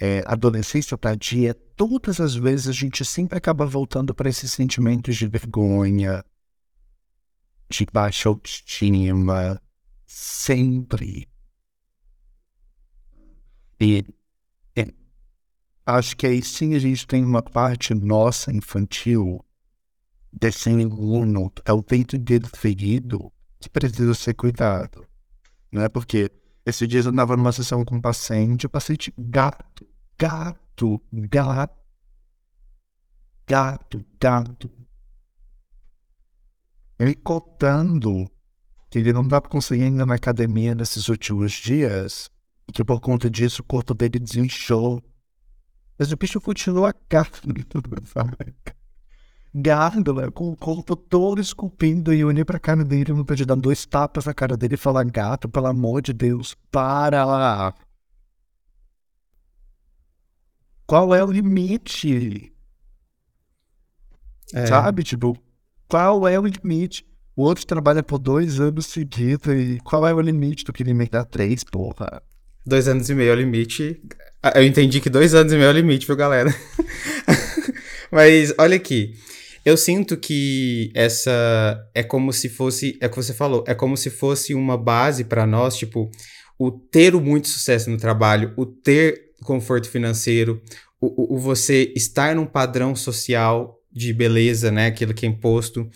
é, adolescência tardia, todas as vezes a gente sempre acaba voltando para esses sentimentos de vergonha, de baixa autoestima, sempre. E, acho que aí sim a gente tem uma parte nossa infantil desse aluno, é o dele ferido, que precisa ser cuidado. Não é porque esses dias eu andava numa sessão com um paciente, o paciente gato, gato, gato, gato, gato. Ele contando que ele não estava conseguindo ir na academia nesses últimos dias, e que por conta disso o corpo dele desinchou. Mas o bicho continua? Gato, né? com o corpo todo esculpindo e eu olhei pra cara dele, eu pude dar dois tapas na cara dele e falar, gato, pelo amor de Deus, para! Qual é o limite? É. Sabe? Tipo, qual é o limite? O outro trabalha por dois anos seguidos e qual é o limite do que ele me dá três, porra? Dois anos e meio é o limite. Ah, Eu entendi que dois anos e meio é o limite, viu, galera? Mas olha aqui. Eu sinto que essa é como se fosse, é o que você falou, é como se fosse uma base para nós, tipo, o ter muito sucesso no trabalho, o ter conforto financeiro, o, o, o você estar num padrão social de beleza, né, aquilo que é imposto.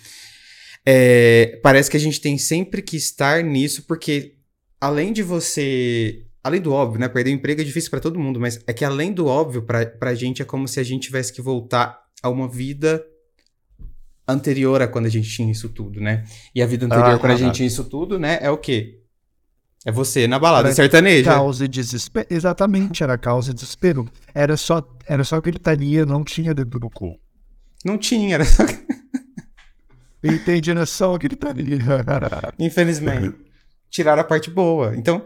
É, parece que a gente tem sempre que estar nisso, porque além de você além do óbvio, né? Perder o emprego é difícil pra todo mundo, mas é que além do óbvio, pra, pra gente é como se a gente tivesse que voltar a uma vida anterior a quando a gente tinha isso tudo, né? E a vida anterior Ah, quando a ah, gente ah. tinha isso tudo, né? É o quê? É você na balada Era sertaneja. Causa e desespero. Exatamente, era causa e desespero. Era só, era só gritaria, não tinha dedo no cu. Não tinha, era só... Entendi, era só gritaria. Infelizmente. Tiraram a parte boa. Então.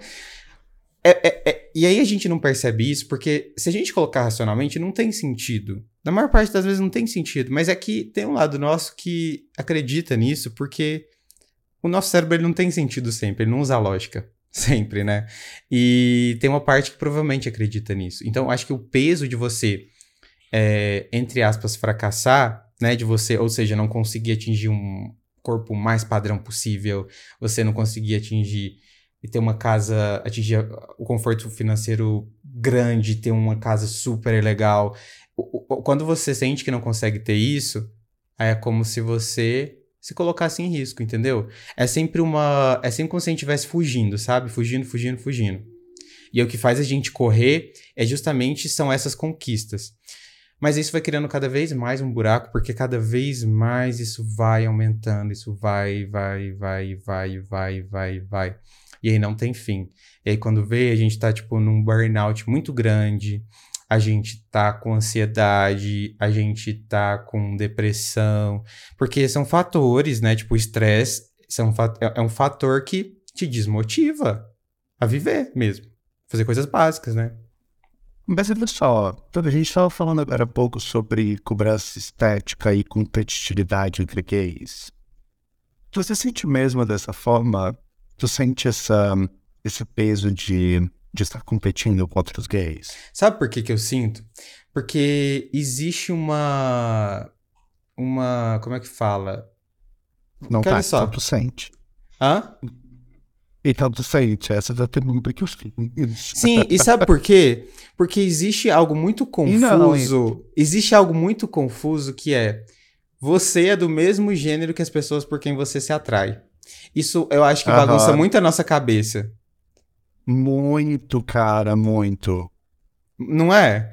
é- é- é- E aí a gente não percebe isso, porque se a gente colocar racionalmente, não tem sentido. Na maior parte das vezes não tem sentido. Mas é que tem um lado nosso que acredita nisso, porque o nosso cérebro ele não tem sentido sempre, ele não usa a lógica. Sempre, né? E tem uma parte que provavelmente acredita nisso. Então, acho que o peso de você, é, entre aspas, fracassar, né? De você, ou seja, não conseguir atingir um corpo mais padrão possível, você não conseguir atingir e ter uma casa, atingir o conforto financeiro grande, ter uma casa super legal. Quando você sente que não consegue ter isso, aí é como se você se colocasse em risco, entendeu? É sempre uma. É sempre como se a gente estivesse fugindo, sabe? Fugindo, fugindo, fugindo. E o que faz a gente correr é justamente são essas conquistas. Mas isso vai criando cada vez mais um buraco, porque cada vez mais isso vai aumentando, isso vai, vai, vai, vai, vai, vai, vai. E aí não tem fim. E aí quando vê, a gente tá, tipo, num burnout muito grande, a gente tá com ansiedade, a gente tá com depressão, porque são fatores, né? Tipo, o estresse é é um fator que te desmotiva a viver mesmo. Fazer coisas básicas, né? Mas olha só, a gente estava falando agora há pouco sobre cobrança estética e competitividade entre gays. Você sente mesmo dessa forma? Tu sente essa, esse peso de, de estar competindo com outros gays? Sabe por que, que eu sinto? Porque existe uma. Uma. Como é que fala? Não Porque tá, só. então tu sente. Hã? Então tu sente, essa é a pergunta que eu fiz. Sim, e sabe por quê? Porque existe algo muito confuso. Existe algo muito confuso que é você é do mesmo gênero que as pessoas por quem você se atrai. Isso eu acho que Aham. bagunça muito a nossa cabeça. Muito, cara, muito. Não é?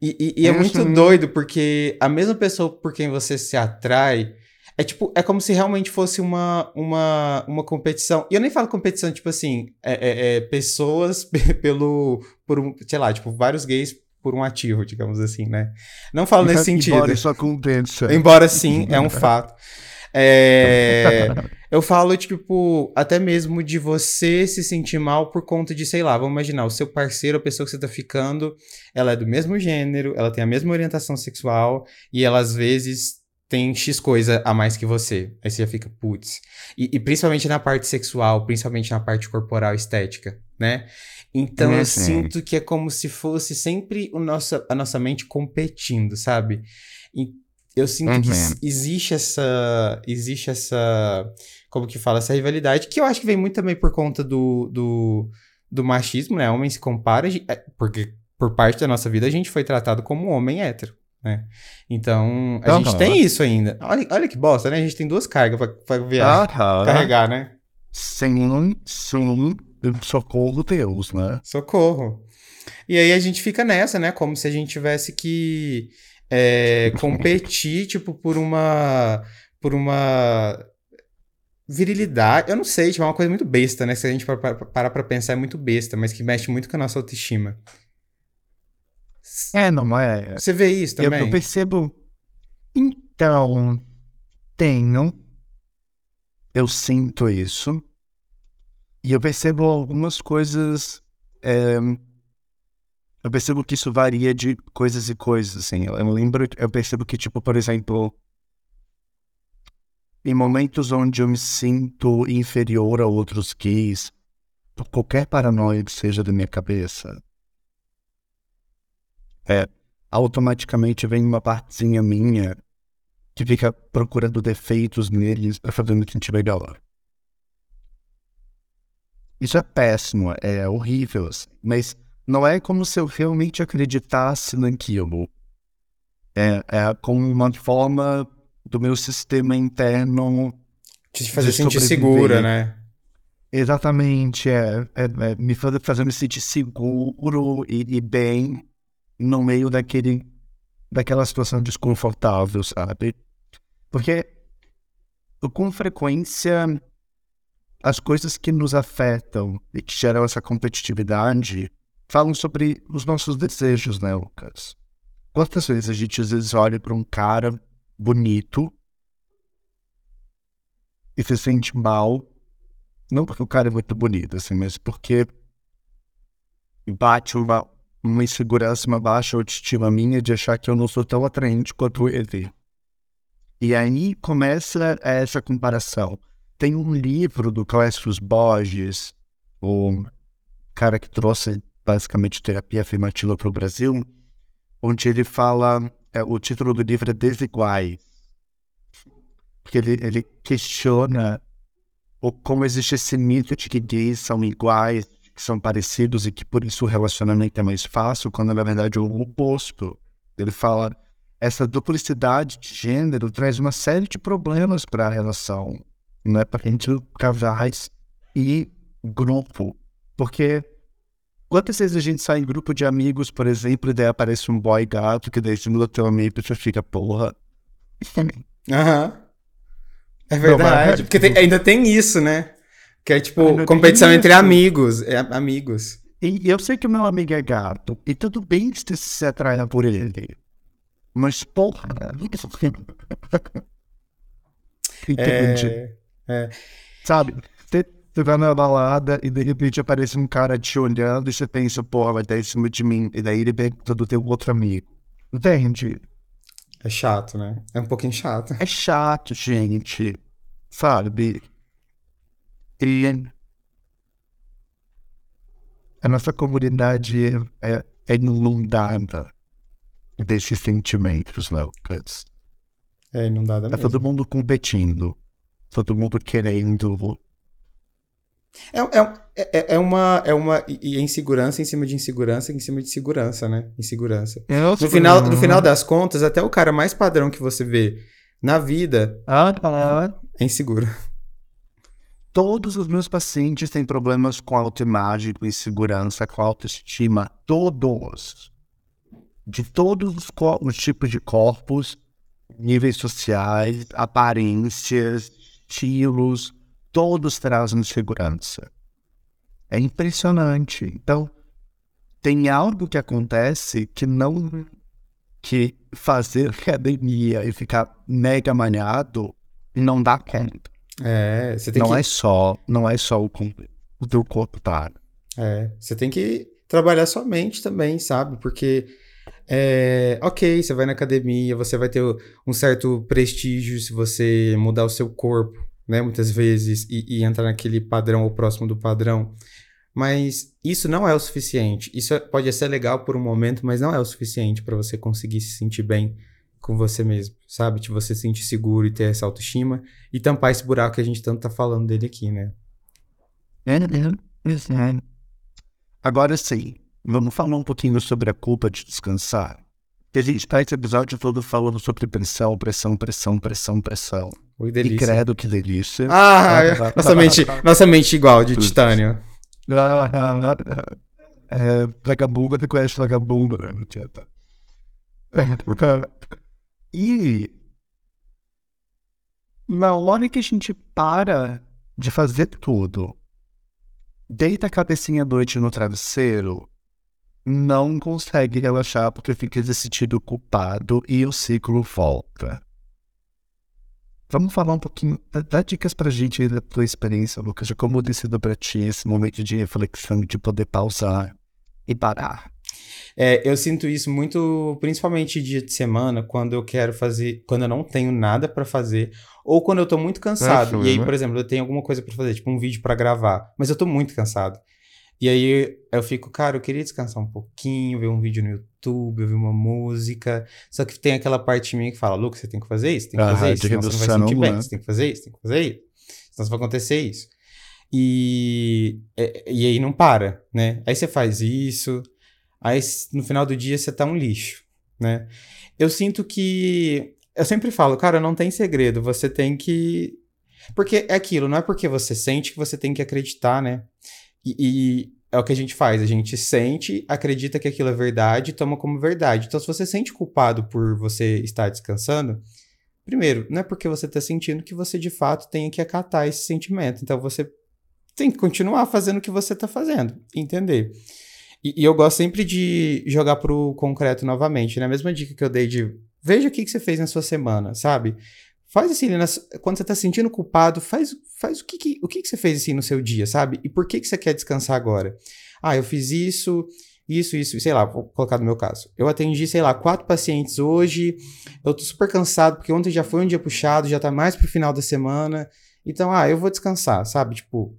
E, e- e é muito doido, porque a mesma pessoa por quem você se atrai é tipo, é como se realmente fosse uma, uma, uma competição. E eu nem falo competição, tipo assim, é, é- é pessoas pe- pelo. por um, sei lá, tipo, vários gays por um ativo, digamos assim, né? Não falo nesse sentido. Embora isso aconteça. Embora sim, é um fato. É, eu falo, tipo, até mesmo de você se sentir mal por conta de, sei lá, vamos imaginar, o seu parceiro, a pessoa que você tá ficando, ela é do mesmo gênero, ela tem a mesma orientação sexual e ela às vezes tem X coisa a mais que você. Aí você já fica, putz. E, e principalmente na parte sexual, principalmente na parte corporal estética, né? Então Uhum. eu sinto que é como se fosse sempre o nossa, a nossa mente competindo, sabe? E eu sinto que Uhum. s- existe essa. Existe essa. Como que fala? Essa rivalidade, que eu acho que vem muito também por conta do, do, do machismo, né? Homem se compara, é, porque por parte da nossa vida a gente foi tratado como homem hétero, né? Então, a gente tem isso ainda. Olha, olha que bosta, né? A gente tem duas cargas pra viajar, carregar, né? Sem, sem socorro Deus, né? Socorro. E aí a gente fica nessa, né? Como se a gente tivesse que é, competir, tipo, por uma. Por uma. Virilidade. Eu não sei, tipo, é uma coisa muito besta, né? Se a gente pa- pa- parar pra pensar, é muito besta, mas que mexe muito com a nossa autoestima. É, não é? Você vê isso Eu, também? eu percebo. Então, tenho. Eu sinto isso. E eu percebo algumas coisas. é, eu percebo que isso varia de coisas e coisas, assim. Eu, eu lembro, eu percebo que, tipo, por exemplo. Em momentos onde eu me sinto inferior a outros gays, por qualquer paranoia que seja da minha cabeça, é, automaticamente vem uma partezinha minha que fica procurando defeitos neles pra fazer me sentir melhor. Isso é péssimo, é horrível, assim, mas não é como se eu realmente acreditasse naquilo. É, é como uma forma do meu sistema interno De te fazer sentir segura, né? Exatamente, é, é, é me fazer, fazer me sentir seguro e, e bem no meio daquele, daquela situação desconfortável, sabe? Porque com frequência as coisas que nos afetam e que geram essa competitividade falam sobre os nossos desejos, né, Lucas? Quantas vezes a gente às vezes olha para um cara bonito e se sente mal não porque o cara é muito bonito, assim, mas porque bate uma, uma insegurança, uma baixa autoestima minha de achar que eu não sou tão atraente quanto ele. E aí começa essa comparação. Tem um livro do Clécio Borges, o cara que trouxe basicamente terapia afirmativa para o Brasil, onde ele fala, é, o título do livro é Desiguais. Porque ele, ele questiona ou como existe esse mito de que gays são iguais, que são parecidos e que por isso o relacionamento é mais fácil, quando na verdade é o oposto. Ele fala essa duplicidade de gênero traz uma série de problemas para a relação, não é para entre casais e grupo, porque quantas vezes a gente sai em grupo de amigos, por exemplo, e daí aparece um boy gato que daí simula teu amigo e você fica porra. Aham. É Não, verdade. Porque tem- ainda tem isso, né? Que é tipo, tem competição entre isso. amigos. É, amigos. E eu sei que o meu amigo é gato, e tudo bem se você se atrair por ele. Mas, porra, Entende? É, Sabe? Você Você vai na balada e de repente aparece um cara te olhando e você pensa, pô, vai estar em cima de mim. E daí ele pergunta do teu outro amigo. Entende? É chato, né? É um pouquinho chato. É chato, gente. Sabe? E a nossa comunidade é, é inundada desses sentimentos, Lucas. É inundada Tá mesmo. todo mundo competindo. Todo mundo querendo. É, é, é, é uma, é uma e é insegurança em cima de insegurança em cima de segurança, né? Insegurança. No final, no final das contas, até o cara mais padrão que você vê na vida Ah, tá. é inseguro. Todos os meus pacientes têm problemas com autoimagem, com insegurança, com autoestima. Todos. De todos os, os tipos de corpos, níveis sociais, aparências, estilos, todos trazem insegurança. É impressionante. Então, tem algo que acontece que não. que fazer academia e ficar mega maniado não dá conta. É, você tem não que é só, não é só o, o teu corpo tá. É, você tem que trabalhar sua mente também, sabe? Porque, é, ok, você vai na academia, você vai ter um certo prestígio se você mudar o seu corpo, né? Muitas vezes, e, e entrar naquele padrão ou próximo do padrão. Mas isso não é o suficiente. Isso é- pode ser legal por um momento, mas não é o suficiente para você conseguir se sentir bem com você mesmo, sabe? De você se sentir seguro e ter essa autoestima e tampar esse buraco que a gente tanto tá falando dele aqui, né? Agora sim, vamos falar um pouquinho sobre a culpa de descansar. Que a gente tá esse episódio todo falando sobre pressão, pressão, pressão, pressão, pressão. Oi, E delícia. credo que delícia. Ah, nossa mente, nossa mente igual, de titânio. É, vagabunda, você conhece vagabunda, né? E na hora que a gente para de fazer tudo, deita a cabecinha à noite no travesseiro, não consegue relaxar porque fica se sentindo culpado e o ciclo volta. Vamos falar um pouquinho, dá, dicas pra gente da tua experiência, Lucas, de como tem sido pra ti esse momento de reflexão, de poder pausar e parar. É, eu sinto isso muito, principalmente dia de semana, quando eu quero fazer, quando eu não tenho nada pra fazer, ou quando eu tô muito cansado. É, e aí, né? por exemplo, eu tenho alguma coisa pra fazer, tipo um vídeo pra gravar, mas eu tô muito cansado. E aí eu fico, cara, eu queria descansar um pouquinho, ver um vídeo no YouTube, ouvir uma música. Só que tem aquela parte minha que fala, Lucas, você tem que fazer isso, tem que Ah, fazer isso, senão você não vai sentir bem, né? você tem que fazer isso, tem que fazer isso. Senão vai acontecer isso. E, é- e aí não para, né? Aí você faz isso, aí no final do dia você tá um lixo, né? Eu sinto que. Eu sempre falo, cara, não tem segredo, você tem que. Porque é aquilo, não é porque você sente que você tem que acreditar, né? E, e é o que a gente faz, a gente sente, acredita que aquilo é verdade e toma como verdade. Então, se você sente culpado por você estar descansando, primeiro, não é porque você está sentindo que você de fato tenha que acatar esse sentimento. Então, você tem que continuar fazendo o que você está fazendo, entender. E, e eu gosto sempre de jogar pro concreto novamente, né? A mesma dica que eu dei de veja o que, que você fez na sua semana, sabe? Faz assim, quando você tá sentindo culpado, faz, faz o, que, que- o que, que você fez assim no seu dia, sabe? E por que, que você quer descansar agora? Ah, eu fiz isso, isso, isso, sei lá, vou colocar no meu caso. Eu atendi, sei lá, quatro pacientes hoje, eu tô super cansado, porque ontem já foi um dia puxado, já tá mais pro final da semana. Então, ah, eu vou descansar, sabe? Tipo,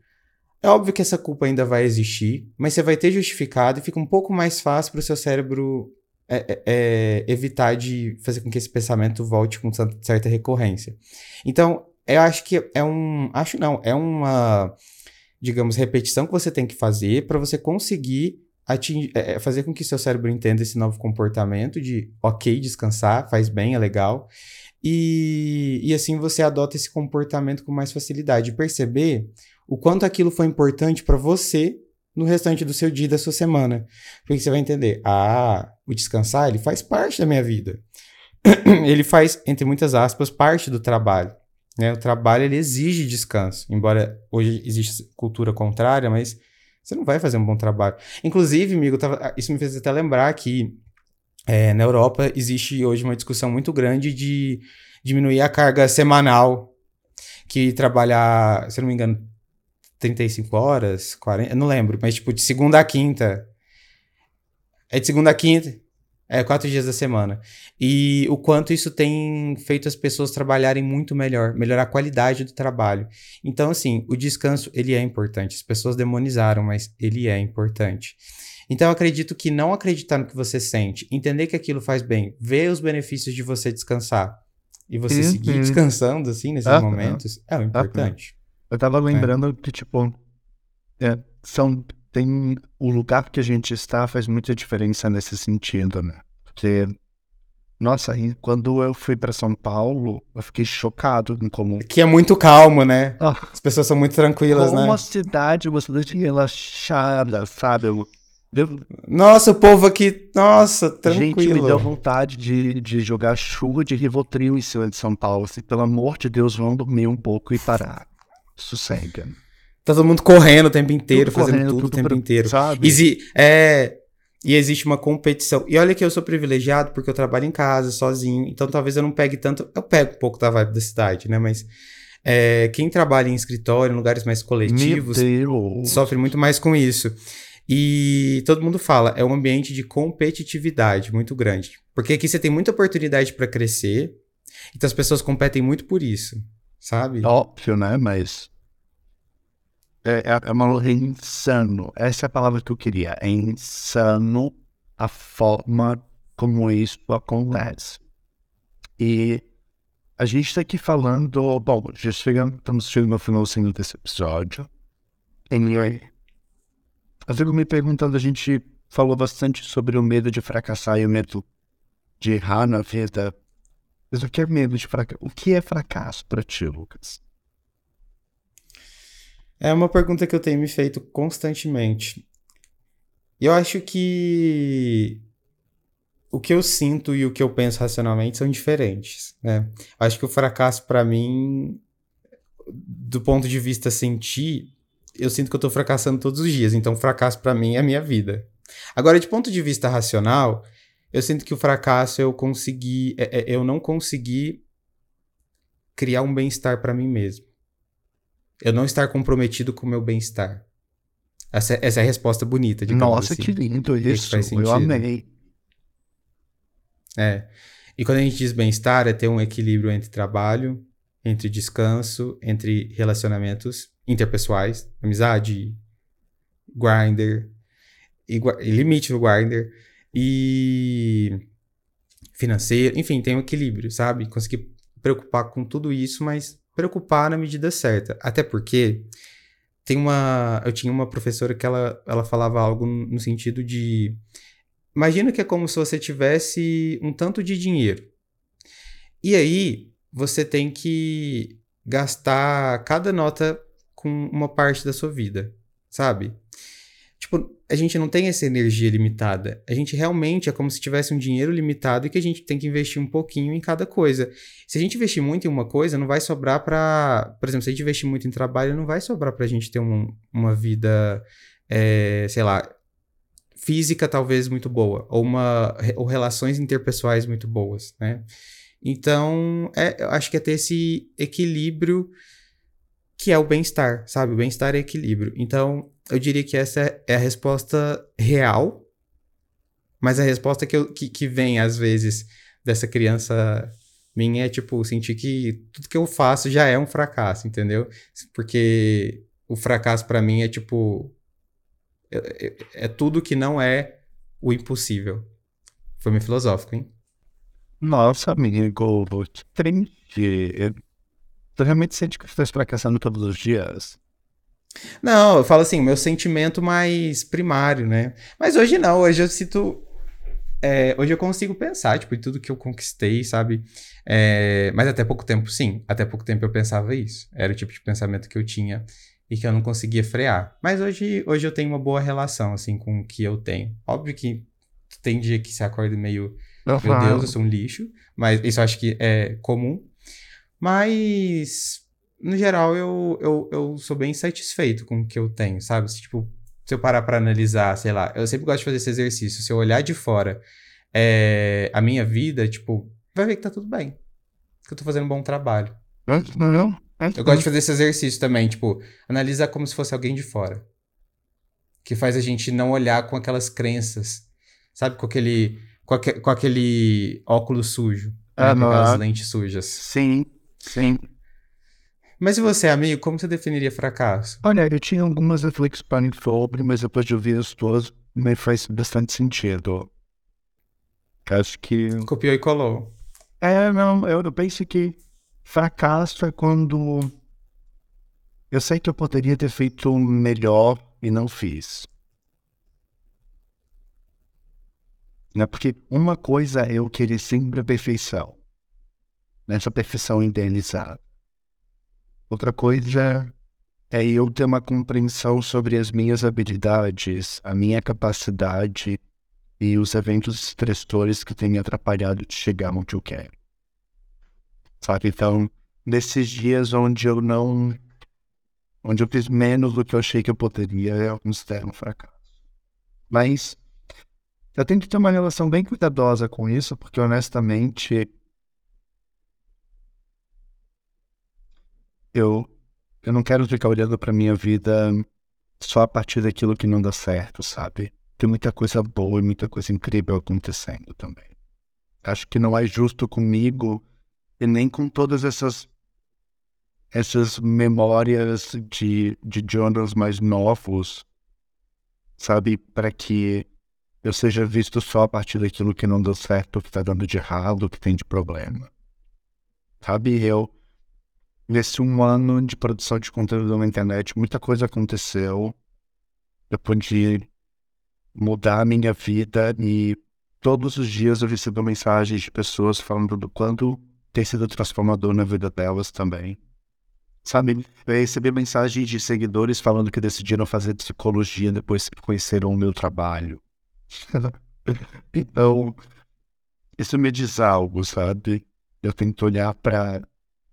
é óbvio que essa culpa ainda vai existir, mas você vai ter justificado e fica um pouco mais fácil pro seu cérebro é, é, é, evitar de fazer com que esse pensamento volte com cer- certa recorrência. Então, eu acho que é um. Acho não, é uma, digamos, repetição que você tem que fazer para você conseguir atingir, é, é, fazer com que seu cérebro entenda esse novo comportamento de ok, descansar, faz bem, é legal. E, e assim você adota esse comportamento com mais facilidade. Perceber o quanto aquilo foi importante para você no restante do seu dia da sua semana. Porque você vai entender, ah, o descansar, ele faz parte da minha vida. ele faz, entre muitas aspas, parte do trabalho. Né? O trabalho, ele exige descanso. Embora hoje exista cultura contrária, mas você não vai fazer um bom trabalho. Inclusive, amigo, tava- isso me fez até lembrar que é, na Europa existe hoje uma discussão muito grande de diminuir a carga semanal, que trabalhar, se não me engano, 35 horas, 40, eu não lembro, mas tipo, de segunda a quinta. É de segunda a quinta. É, quatro dias da semana. E o quanto isso tem feito as pessoas trabalharem muito melhor, melhorar a qualidade do trabalho. Então, assim, o descanso, ele é importante. As pessoas demonizaram, mas ele é importante. Então, eu acredito que não acreditar no que você sente, entender que aquilo faz bem, ver os benefícios de você descansar e você Uhum. seguir descansando, assim, nesses Aham. momentos, é o importante. Eu tava lembrando que, tipo, é, são, tem o lugar que a gente está faz muita diferença nesse sentido, né? Porque, nossa, quando eu fui pra São Paulo, eu fiquei chocado em como. Que é muito calmo, né? Ah, As pessoas são muito tranquilas, como né? a cidade, uma cidade relaxada, sabe? Eu, eu- Nossa, o povo aqui, nossa, gente, me deu tranquilo. vontade de, de jogar chuva de Rivotril em cima de São Paulo. Assim, pelo amor de Deus, vão dormir um pouco e parar. Sossega. Tá todo mundo correndo o tempo inteiro, Tudo fazendo correndo, tudo, o tudo tempo pra- inteiro. Sabe? Exi é, e existe uma competição. E olha que eu sou privilegiado porque eu trabalho em casa, sozinho. Então talvez eu não pegue tanto. Eu pego um pouco da vibe da cidade, né? Mas é, quem trabalha em escritório, em lugares mais coletivos, sofre muito mais com isso. E todo mundo fala, é um ambiente de competitividade muito grande. Porque aqui você tem muita oportunidade para crescer. Então as pessoas competem muito por isso, sabe? Óbvio, né? Mas. É, é, é, uma, é insano. Essa é a palavra que eu queria. É insano a forma como isso acontece. E a gente está aqui falando. Bom, já estamos chegando ao finalzinho desse episódio. E eu fico me perguntando: a gente falou bastante sobre o medo de fracassar e o medo de errar na vida. Mas o que é medo de fracasso? O que é fracasso para ti, Lucas? É uma pergunta que eu tenho me feito constantemente. Eu acho que o que eu sinto e o que eu penso racionalmente são diferentes, né? Acho que o fracasso para mim, do ponto de vista sentir, eu sinto que eu tô fracassando todos os dias. Então, fracasso para mim é a minha vida. Agora, de ponto de vista racional, eu sinto que o fracasso eu consegui, é, é, eu não consegui criar um bem-estar para mim mesmo. Eu não estar comprometido com o meu bem-estar. Essa, essa é a resposta bonita, digamos Nossa, assim. que lindo que isso. faz Eu amei. É. E quando a gente diz bem-estar, é ter um equilíbrio entre trabalho, entre descanso, entre relacionamentos interpessoais, amizade, grinder, e, e limite no grinder, e financeiro, enfim, tem um equilíbrio, sabe? Conseguir preocupar com tudo isso, mas preocupar na medida certa. Até porque tem uma. Eu tinha uma professora que ela, ela falava algo no sentido de. Imagina que é como se você tivesse um tanto de dinheiro. E aí, você tem que gastar cada nota com uma parte da sua vida, sabe? Tipo, a gente não tem essa energia limitada. A gente realmente é como se tivesse um dinheiro limitado e que a gente tem que investir um pouquinho em cada coisa. Se a gente investir muito em uma coisa, não vai sobrar pra. Por exemplo, se a gente investir muito em trabalho, não vai sobrar pra gente ter um- uma vida, é, sei lá, física talvez muito boa, ou, uma, ou relações interpessoais muito boas, né? Então, é, eu acho que é ter esse equilíbrio que é o bem-estar, sabe? O bem-estar é equilíbrio. Então, eu diria que essa é- a resposta real, mas a resposta que, eu, que, que vem, às vezes, dessa criança minha é, tipo, sentir que tudo que eu faço já é um fracasso, entendeu? Porque o fracasso pra mim é, tipo, é, é- tudo que não é o impossível. Foi meio filosófico, hein? Nossa, amigo, triste. Tu realmente sente que tu estás fracassando todos os dias? Não, eu falo assim, meu sentimento mais primário, né? Mas hoje não, hoje eu sinto. é, hoje eu consigo pensar, tipo, em tudo que eu conquistei, sabe? É, mas até pouco tempo, sim. Até pouco tempo eu pensava isso. Era o tipo de pensamento que eu tinha e que eu não conseguia frear. Mas hoje, hoje eu tenho uma boa relação, assim, com o que eu tenho. Óbvio que tem dia que se acorda meio meu Deus, eu sou um lixo. Mas isso eu acho que é comum. Mas, no geral, eu, eu, eu sou bem satisfeito com o que eu tenho, sabe? Se, tipo, se eu parar pra analisar, sei lá, eu sempre gosto de fazer esse exercício. Se eu olhar de fora é, a minha vida, tipo, vai ver que tá tudo bem. Que eu tô fazendo um bom trabalho. Não, não. Eu gosto de fazer esse exercício também, tipo, analisar como se fosse alguém de fora. Que faz a gente não olhar com aquelas crenças, sabe? Com aquele, com, aque, com aquele óculos sujo, né? com aquelas lentes sujas. Sim, sim. Mas e você, amigo, como você definiria fracasso? Olha, eu tinha algumas reflexões sobre, mas depois de ouvir as tuas, me faz bastante sentido. Acho que. Copiou e colou. É, não, eu penso que fracasso é quando eu sei que eu poderia ter feito melhor e não fiz. Né? Porque uma coisa é eu querer sempre a perfeição. Essa perfeição idealizada. Outra coisa é eu ter uma compreensão sobre as minhas habilidades, a minha capacidade e os eventos estressores que têm me atrapalhado de chegar onde eu quero. Sabe? Então, nesses dias onde eu não. onde eu fiz menos do que eu achei que eu poderia, eu considero um fracasso. Mas eu tenho que ter uma relação bem cuidadosa com isso, porque honestamente eu, eu não quero ficar olhando para minha vida só a partir daquilo que não dá certo, sabe? Tem muita coisa boa e muita coisa incrível acontecendo também. Acho que não é justo comigo e nem com todas essas essas memórias de, de journals mais novos, sabe? Para que eu seja visto só a partir daquilo que não deu certo, que está dando de errado, que tem de problema. Sabe? Eu nesse um ano de produção de conteúdo na internet, muita coisa aconteceu. Eu pude mudar a minha vida e todos os dias eu recebo mensagens de pessoas falando do quanto tem sido transformador na vida delas também. Sabe, eu recebi mensagens de seguidores falando que decidiram fazer psicologia depois que conheceram o meu trabalho. então, isso me diz algo, sabe? Eu tento olhar para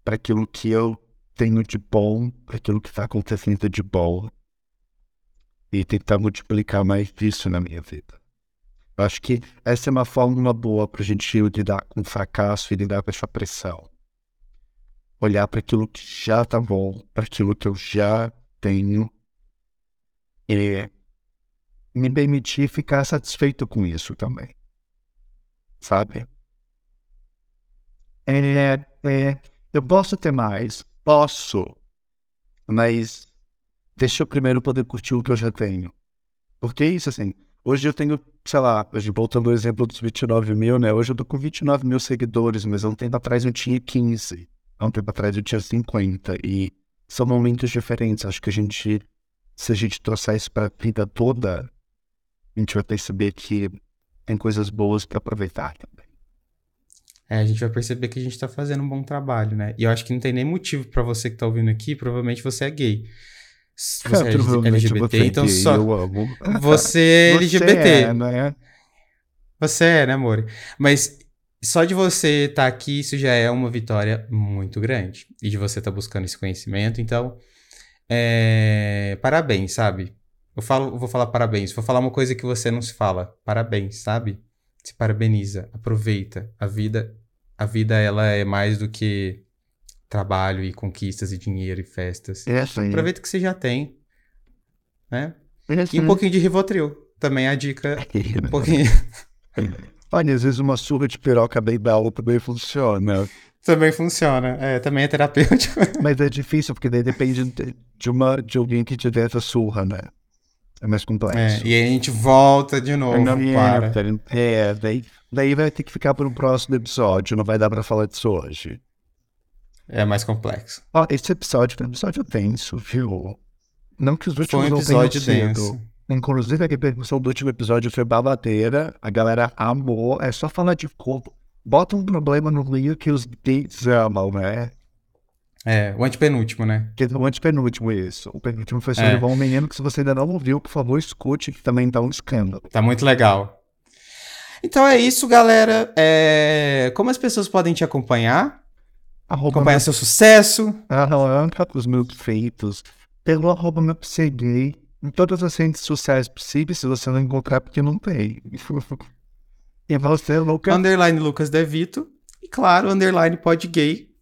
para aquilo que eu tenho de bom, para aquilo que está acontecendo de bom e tentar multiplicar mais disso na minha vida. Eu acho que essa é uma fórmula boa para a gente lidar com fracasso e lidar com essa pressão. Olhar para aquilo que já está bom, para aquilo que eu já tenho e me permitir ficar satisfeito com isso também. Sabe? É, é, eu posso ter mais, posso, mas deixa eu primeiro poder curtir o que eu já tenho. Porque é isso, assim, hoje eu tenho, sei lá, hoje, voltando ao exemplo dos 29 mil, né? Hoje eu tô com 29 mil seguidores, mas há um tempo atrás eu tinha 15. Há um tempo atrás eu tinha 50. E são momentos diferentes. Acho que a gente, se a gente trouxer isso pra vida toda, a gente vai perceber que tem coisas boas para aproveitar também é, a gente vai perceber que a gente tá fazendo um bom trabalho, né? E eu acho que não tem nem motivo para você que tá ouvindo aqui, provavelmente você é gay. Você é LGBT, é então gay, só. Eu amo. Você é LGBT. Você é, né? Você é, né, amor? Mas só de você estar tá aqui, isso já é uma vitória muito grande. E de você estar tá buscando esse conhecimento, então. É... Parabéns, sabe? Eu falo, vou falar parabéns. Vou falar uma coisa que você não se fala. Parabéns, sabe? Se parabeniza, aproveita. A vida, a vida ela é mais do que trabalho e conquistas e dinheiro e festas. É sim. Aproveita que você já tem, né? É e um pouquinho de Rivotril, também é a dica. um pouquinho. Olha, às vezes uma surra de piroca bem bela também funciona. Também funciona, é, também é terapêutico. Mas é difícil, porque daí depende de, uma, de alguém que te dê essa surra, né? É mais complexo. É, e aí a gente volta de novo não, para... É, daí, daí vai ter que ficar para um próximo episódio, não vai dar para falar disso hoje. É mais complexo. Ó, esse episódio foi um episódio denso, viu? Não que os últimos foi um episódio denso. Inclusive, a repercussão do último episódio foi babadeira. A galera amou. É só falar de corpo. Bota um problema no meio que os gays amam, né? É, o antepenúltimo, né? Que, o antepenúltimo, isso. O penúltimo foi sobre é. um menino que se você ainda não ouviu, por favor, escute, que também tá um escândalo. Tá muito legal. Então é isso, galera. É... Como as pessoas podem te acompanhar? Arroba acompanhar meu... seu sucesso. Arranca os meus feitos pelo arroba meu gay em todas as redes sociais possíveis, se você não encontrar, porque não tem. e você, Lucas... Underline Lucas Devito. E claro, underline podgay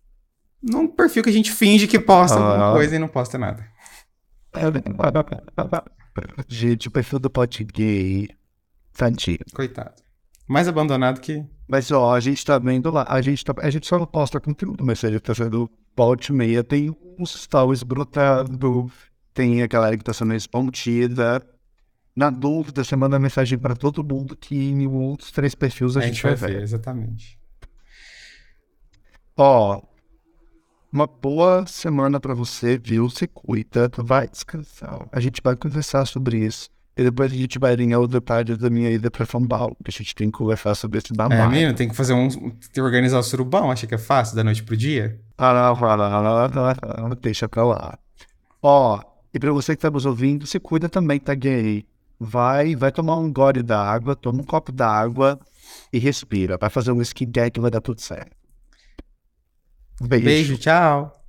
num perfil que a gente finge que posta Ah. alguma coisa e não posta nada. Gente, o perfil do Pod Gay. Tadinho. Coitado. Mais abandonado que. Mas ó, a gente tá vendo lá, a gente, tá, a gente só não posta conteúdo, mas a gente tá sendo volta e meia, tem uns stories brotando, tem a galera que tá sendo respondida. Na dúvida, você manda mensagem pra todo mundo que em outros três perfis a, A, gente vai ver. exatamente. Ó, uma boa semana pra você, viu? Se cuida, vai descansar. A gente vai conversar sobre isso. E depois a gente vai em outra parte da minha ida pra São Paulo, que a gente tem que conversar sobre esse É, babado. menino, tem que fazer um. Tem que organizar o surubão. Acha que é fácil da noite pro dia? Ah, não, ah, não, não, deixa pra lá. Ó, e pra você que tá nos ouvindo, se cuida também, tá gay? Vai, vai tomar um gole d'água, toma um copo d'água e respira. Vai fazer um skincare que vai dar tudo certo. Beijo. Beijo, tchau.